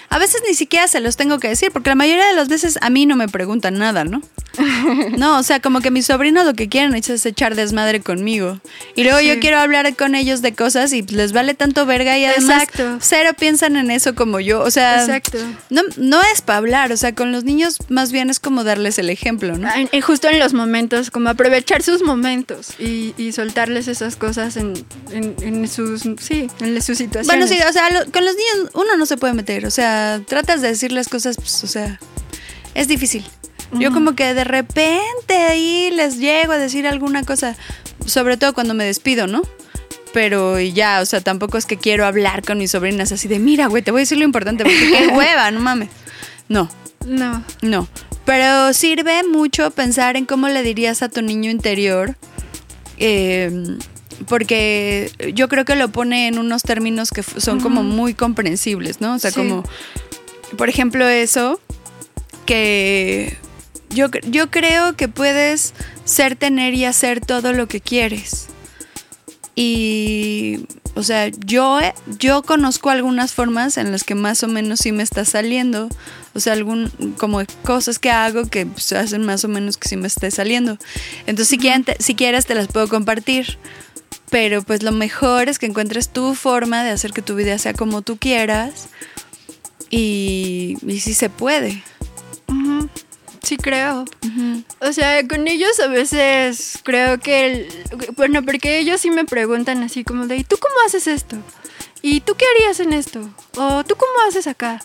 A veces ni siquiera se los tengo que decir, porque la mayoría de las veces a mí no me preguntan nada, ¿no? No, o sea, como que mis sobrinos lo que quieren es echar desmadre conmigo. Y luego yo quiero hablar con ellos de cosas y les vale tanto verga y además Exacto. cero piensan en eso como yo. O sea, Exacto. no, no es para hablar, o sea, con los niños más bien es como darles el ejemplo, ¿no? En- en- justo en los momentos, como aprovechar sus momentos y, y soltarles esas cosas en, en, en sus, sí, en sus situaciones. Bueno, sí, o sea, lo- con los niños uno no se puede meter, o sea, tratas de decirles cosas, pues, o sea, es difícil. Yo como que de repente ahí les llego a decir alguna cosa, sobre todo cuando me despido, ¿no? pero ya, o sea, tampoco es que quiero hablar con mis sobrinas así de, mira, güey, te voy a decir lo importante, porque qué hueva, no mames. No, No. no. Pero sirve mucho pensar en cómo le dirías a tu niño interior. eh, porque yo creo que lo pone en unos términos que son como muy comprensibles, ¿no? O sea, Sí. como, por ejemplo, eso, que yo, yo creo que puedes ser, tener y hacer todo lo que quieres. Y, o sea, yo, yo conozco algunas formas en las que más o menos sí me está saliendo. O sea, algún, como cosas que hago que pues, hacen más o menos que sí me esté saliendo. Entonces, si, quieren te- si quieres, te las puedo compartir. Pero pues lo mejor es que encuentres tu forma de hacer que tu vida sea como tú quieras. Y, y sí se puede. Sí, creo. O sea, con ellos a veces creo que, el- bueno, porque ellos sí me preguntan así como de, ¿y tú cómo haces esto? ¿Y tú qué harías en esto? ¿O tú cómo haces acá?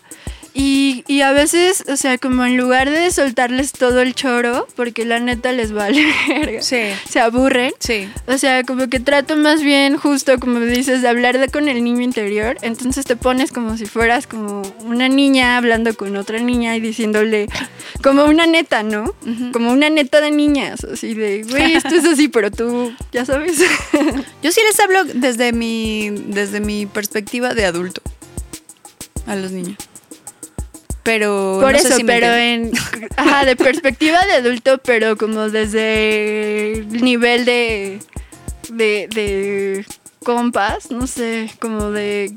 Y, y a veces, o sea, como en lugar de soltarles todo el choro, porque la neta les vale verga, Sí. se aburren. Sí. O sea, como que trato más bien justo, como dices, de hablar de con el niño interior. Entonces te pones como si fueras como una niña hablando con otra niña y diciéndole como una neta, ¿no? Como una neta de niñas, así de, güey, esto es así, pero tú, ya sabes. Yo sí les hablo desde mi, desde mi perspectiva de adulto a los niños. Pero Por no sé eso, si me pero entienden. en, ajá, de perspectiva de adulto, pero como desde el nivel de, de, de compas, no sé, como de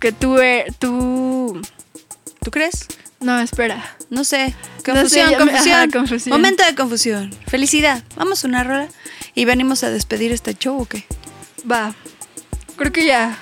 que tú, e- tú, ¿Tú crees? no, espera. No sé. No Confusión, sé, me- confusión. ajá, confusión. Momento de confusión. Felicidad. Vamos a una rola y venimos a despedir este show o qué? Va. Creo que ya.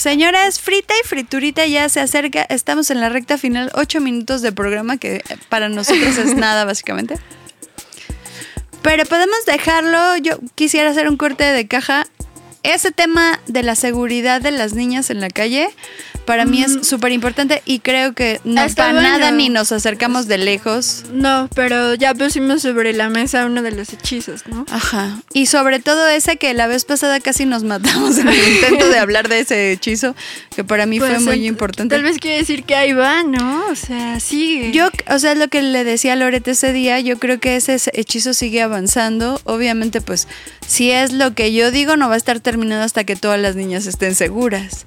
Señoras, frita y friturita ya se acerca. Estamos en la recta final, ocho minutos de programa, que para nosotros es nada, básicamente. Pero podemos dejarlo. Yo quisiera hacer un corte de caja. Ese tema de la seguridad de las niñas en la calle, para mí es súper importante y creo que no Está para nada ni nos acercamos de lejos. No, pero ya pusimos sobre la mesa uno de los hechizos, ¿no? Ajá. Y sobre todo ese que la vez pasada casi nos matamos en el intento de hablar de ese hechizo, que para mí fue Pues, muy importante. Tal vez quiere decir que ahí va, ¿no? O sea, sigue. Yo, o sea, es lo que le decía a Lorete ese día, yo creo que ese hechizo sigue avanzando. Obviamente, pues, si es lo que yo digo, no va a estar terminado hasta que todas las niñas estén seguras.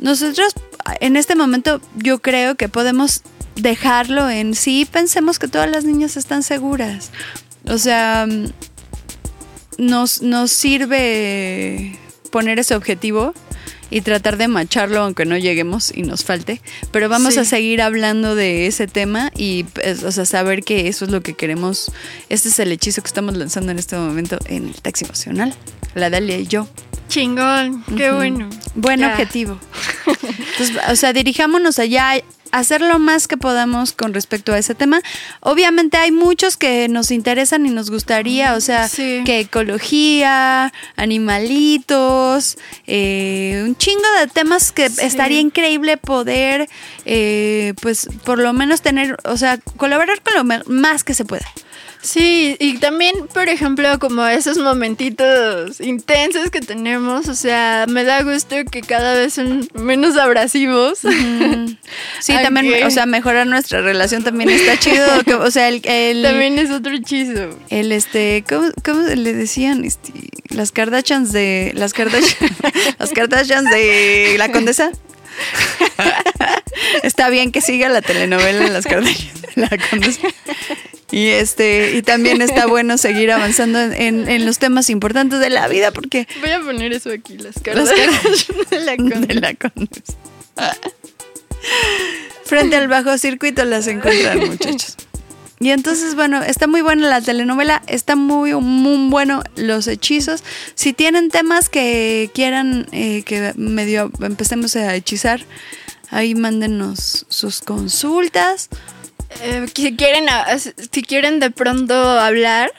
Nosotros, en este momento, yo creo que podemos dejarlo en sí, pensemos que todas las niñas están seguras. O sea, nos, nos sirve poner ese objetivo y tratar de macharlo aunque no lleguemos y nos falte. Pero vamos Sí. a seguir hablando de ese tema y pues, o sea, saber que eso es lo que queremos. Este es el hechizo que estamos lanzando en este momento en el taxi emocional. La Dalia y yo. Chingón, qué bueno. Buen Ya. objetivo. Entonces, o sea, dirijámonos allá, hacer lo más que podamos con respecto a ese tema. Obviamente hay muchos que nos interesan y nos gustaría, o sea, Sí. que ecología, animalitos, eh, un chingo de temas que Sí. estaría increíble poder, eh, pues, por lo menos tener, o sea, colaborar con lo más que se pueda. Sí, y también, por ejemplo, como esos momentitos intensos que tenemos, o sea, me da gusto que cada vez son menos abrasivos. Sí, Aunque- también, o sea, mejorar nuestra relación también está chido. que- o sea, el, el- También es otro hechizo. El este, ¿cómo, cómo le decían? Este, las Kardashians de. Las Kardashian, las Kardashians de la condesa. Está bien que siga la telenovela de las Kardashians de la condesa. Y este, y también está bueno seguir avanzando en, en- en los temas importantes de la vida, porque Voy a poner eso aquí, las las caras de la con- de la condesa. Frente al bajo circuito las encuentran, muchachos. Y entonces, bueno, está muy buena la telenovela, está muy, muy bueno los hechizos. Si tienen temas que quieran eh, que medio empecemos a hechizar, ahí mándenos sus consultas. Eh, si quieren si quieren de pronto hablar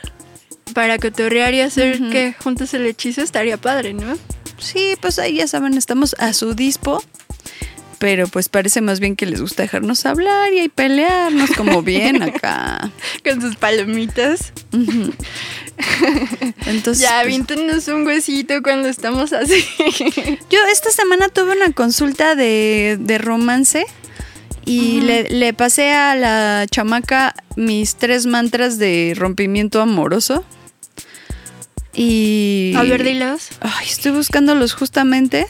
para cotorrear y hacer que juntos el hechizo estaría padre, ¿no? Sí, pues ahí ya saben, estamos a su dispo. Pero pues parece más bien que les gusta dejarnos hablar y ahí pelearnos como bien acá. Con sus palomitas. Entonces, ya, pues, avíntenos un huesito cuando estamos así. Yo esta semana tuve una consulta de, de romance Y le, le pasé a la chamaca mis tres mantras de rompimiento amoroso. Y. A ver, dilos. Ay, estoy buscándolos justamente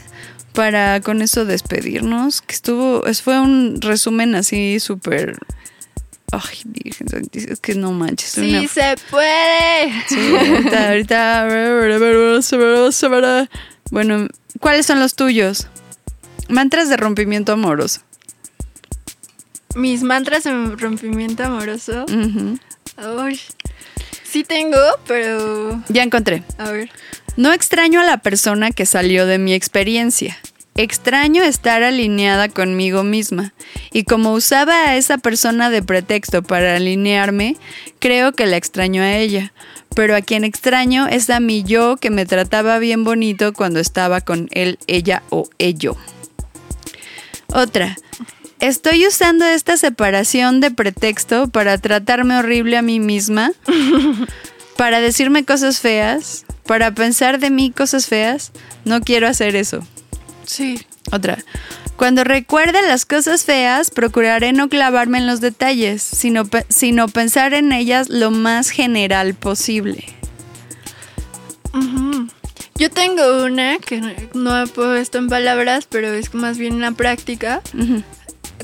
para con eso despedirnos. Que estuvo. es- Fue un resumen así súper. Ay, es que no manches. Sí una- se puede. Sí, ahorita, ahorita. Bueno, ¿cuáles son los tuyos? Mantras de rompimiento amoroso. Mis mantras en rompimiento amoroso. Uy. Sí tengo, pero. Ya encontré. A ver. No extraño a la persona que salió de mi experiencia. Extraño estar alineada conmigo misma. Y como usaba a esa persona de pretexto para alinearme, creo que la extraño a ella. Pero a quien extraño es a mi yo que me trataba bien bonito cuando estaba con él, ella o ello. Otra. Estoy usando esta separación de pretexto para tratarme horrible a mí misma, para decirme cosas feas, para pensar de mí cosas feas. No quiero hacer eso. Sí. Otra. Cuando recuerde las cosas feas, procuraré no clavarme en los detalles, sino, pe- sino pensar en ellas lo más general posible. Yo tengo una que no- he puesto en palabras, pero es más bien una práctica. Ujú.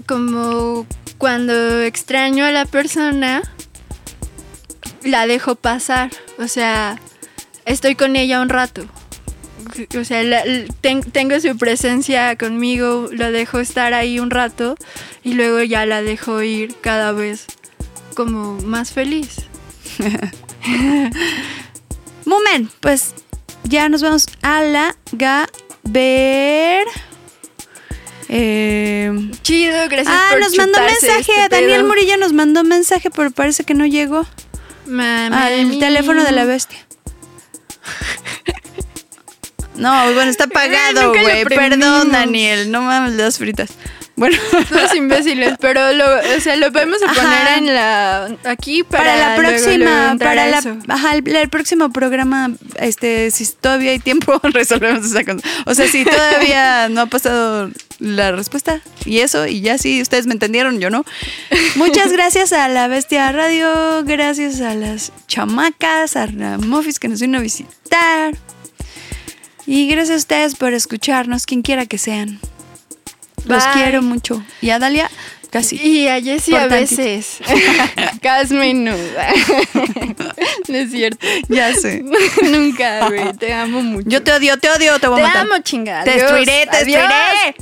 Como cuando extraño a la persona, la dejo pasar. O sea, estoy con ella un rato. O sea, tengo su presencia conmigo, la dejo estar ahí un rato y luego ya la dejo ir cada vez como más feliz. Moment, pues ya nos vamos a la Gaber. Eh, Chido, gracias ah, por nos mandó mensaje. este Daniel pedo. Murillo nos mandó mensaje, pero parece que no llegó. Al teléfono de la bestia. No, bueno, está apagado, güey. Perdón. Daniel. No mames las fritas. Bueno, Todos imbéciles, pero lo, o sea, lo podemos Ajá. poner en la aquí para, para, la próxima, luego para la, ajá, el, el próximo programa, este, si todavía hay tiempo, resolvemos esa cosa. O sea, si todavía no ha pasado la respuesta y eso, y ya sí, ustedes me entendieron, yo no. Muchas gracias a la Bestia Radio, gracias a las chamacas, a Ramofis que nos vino a visitar. Y gracias a ustedes por escucharnos, quien quiera que sean. Los Bye. quiero mucho. Y a Dalia, casi. Y a Jessie a veces. Casi menuda. no es cierto. Ya sé. Nunca, güey. Te amo mucho. Yo te odio, te odio, te voy te a matar. amo, chingada. Te destruiré, te destruiré.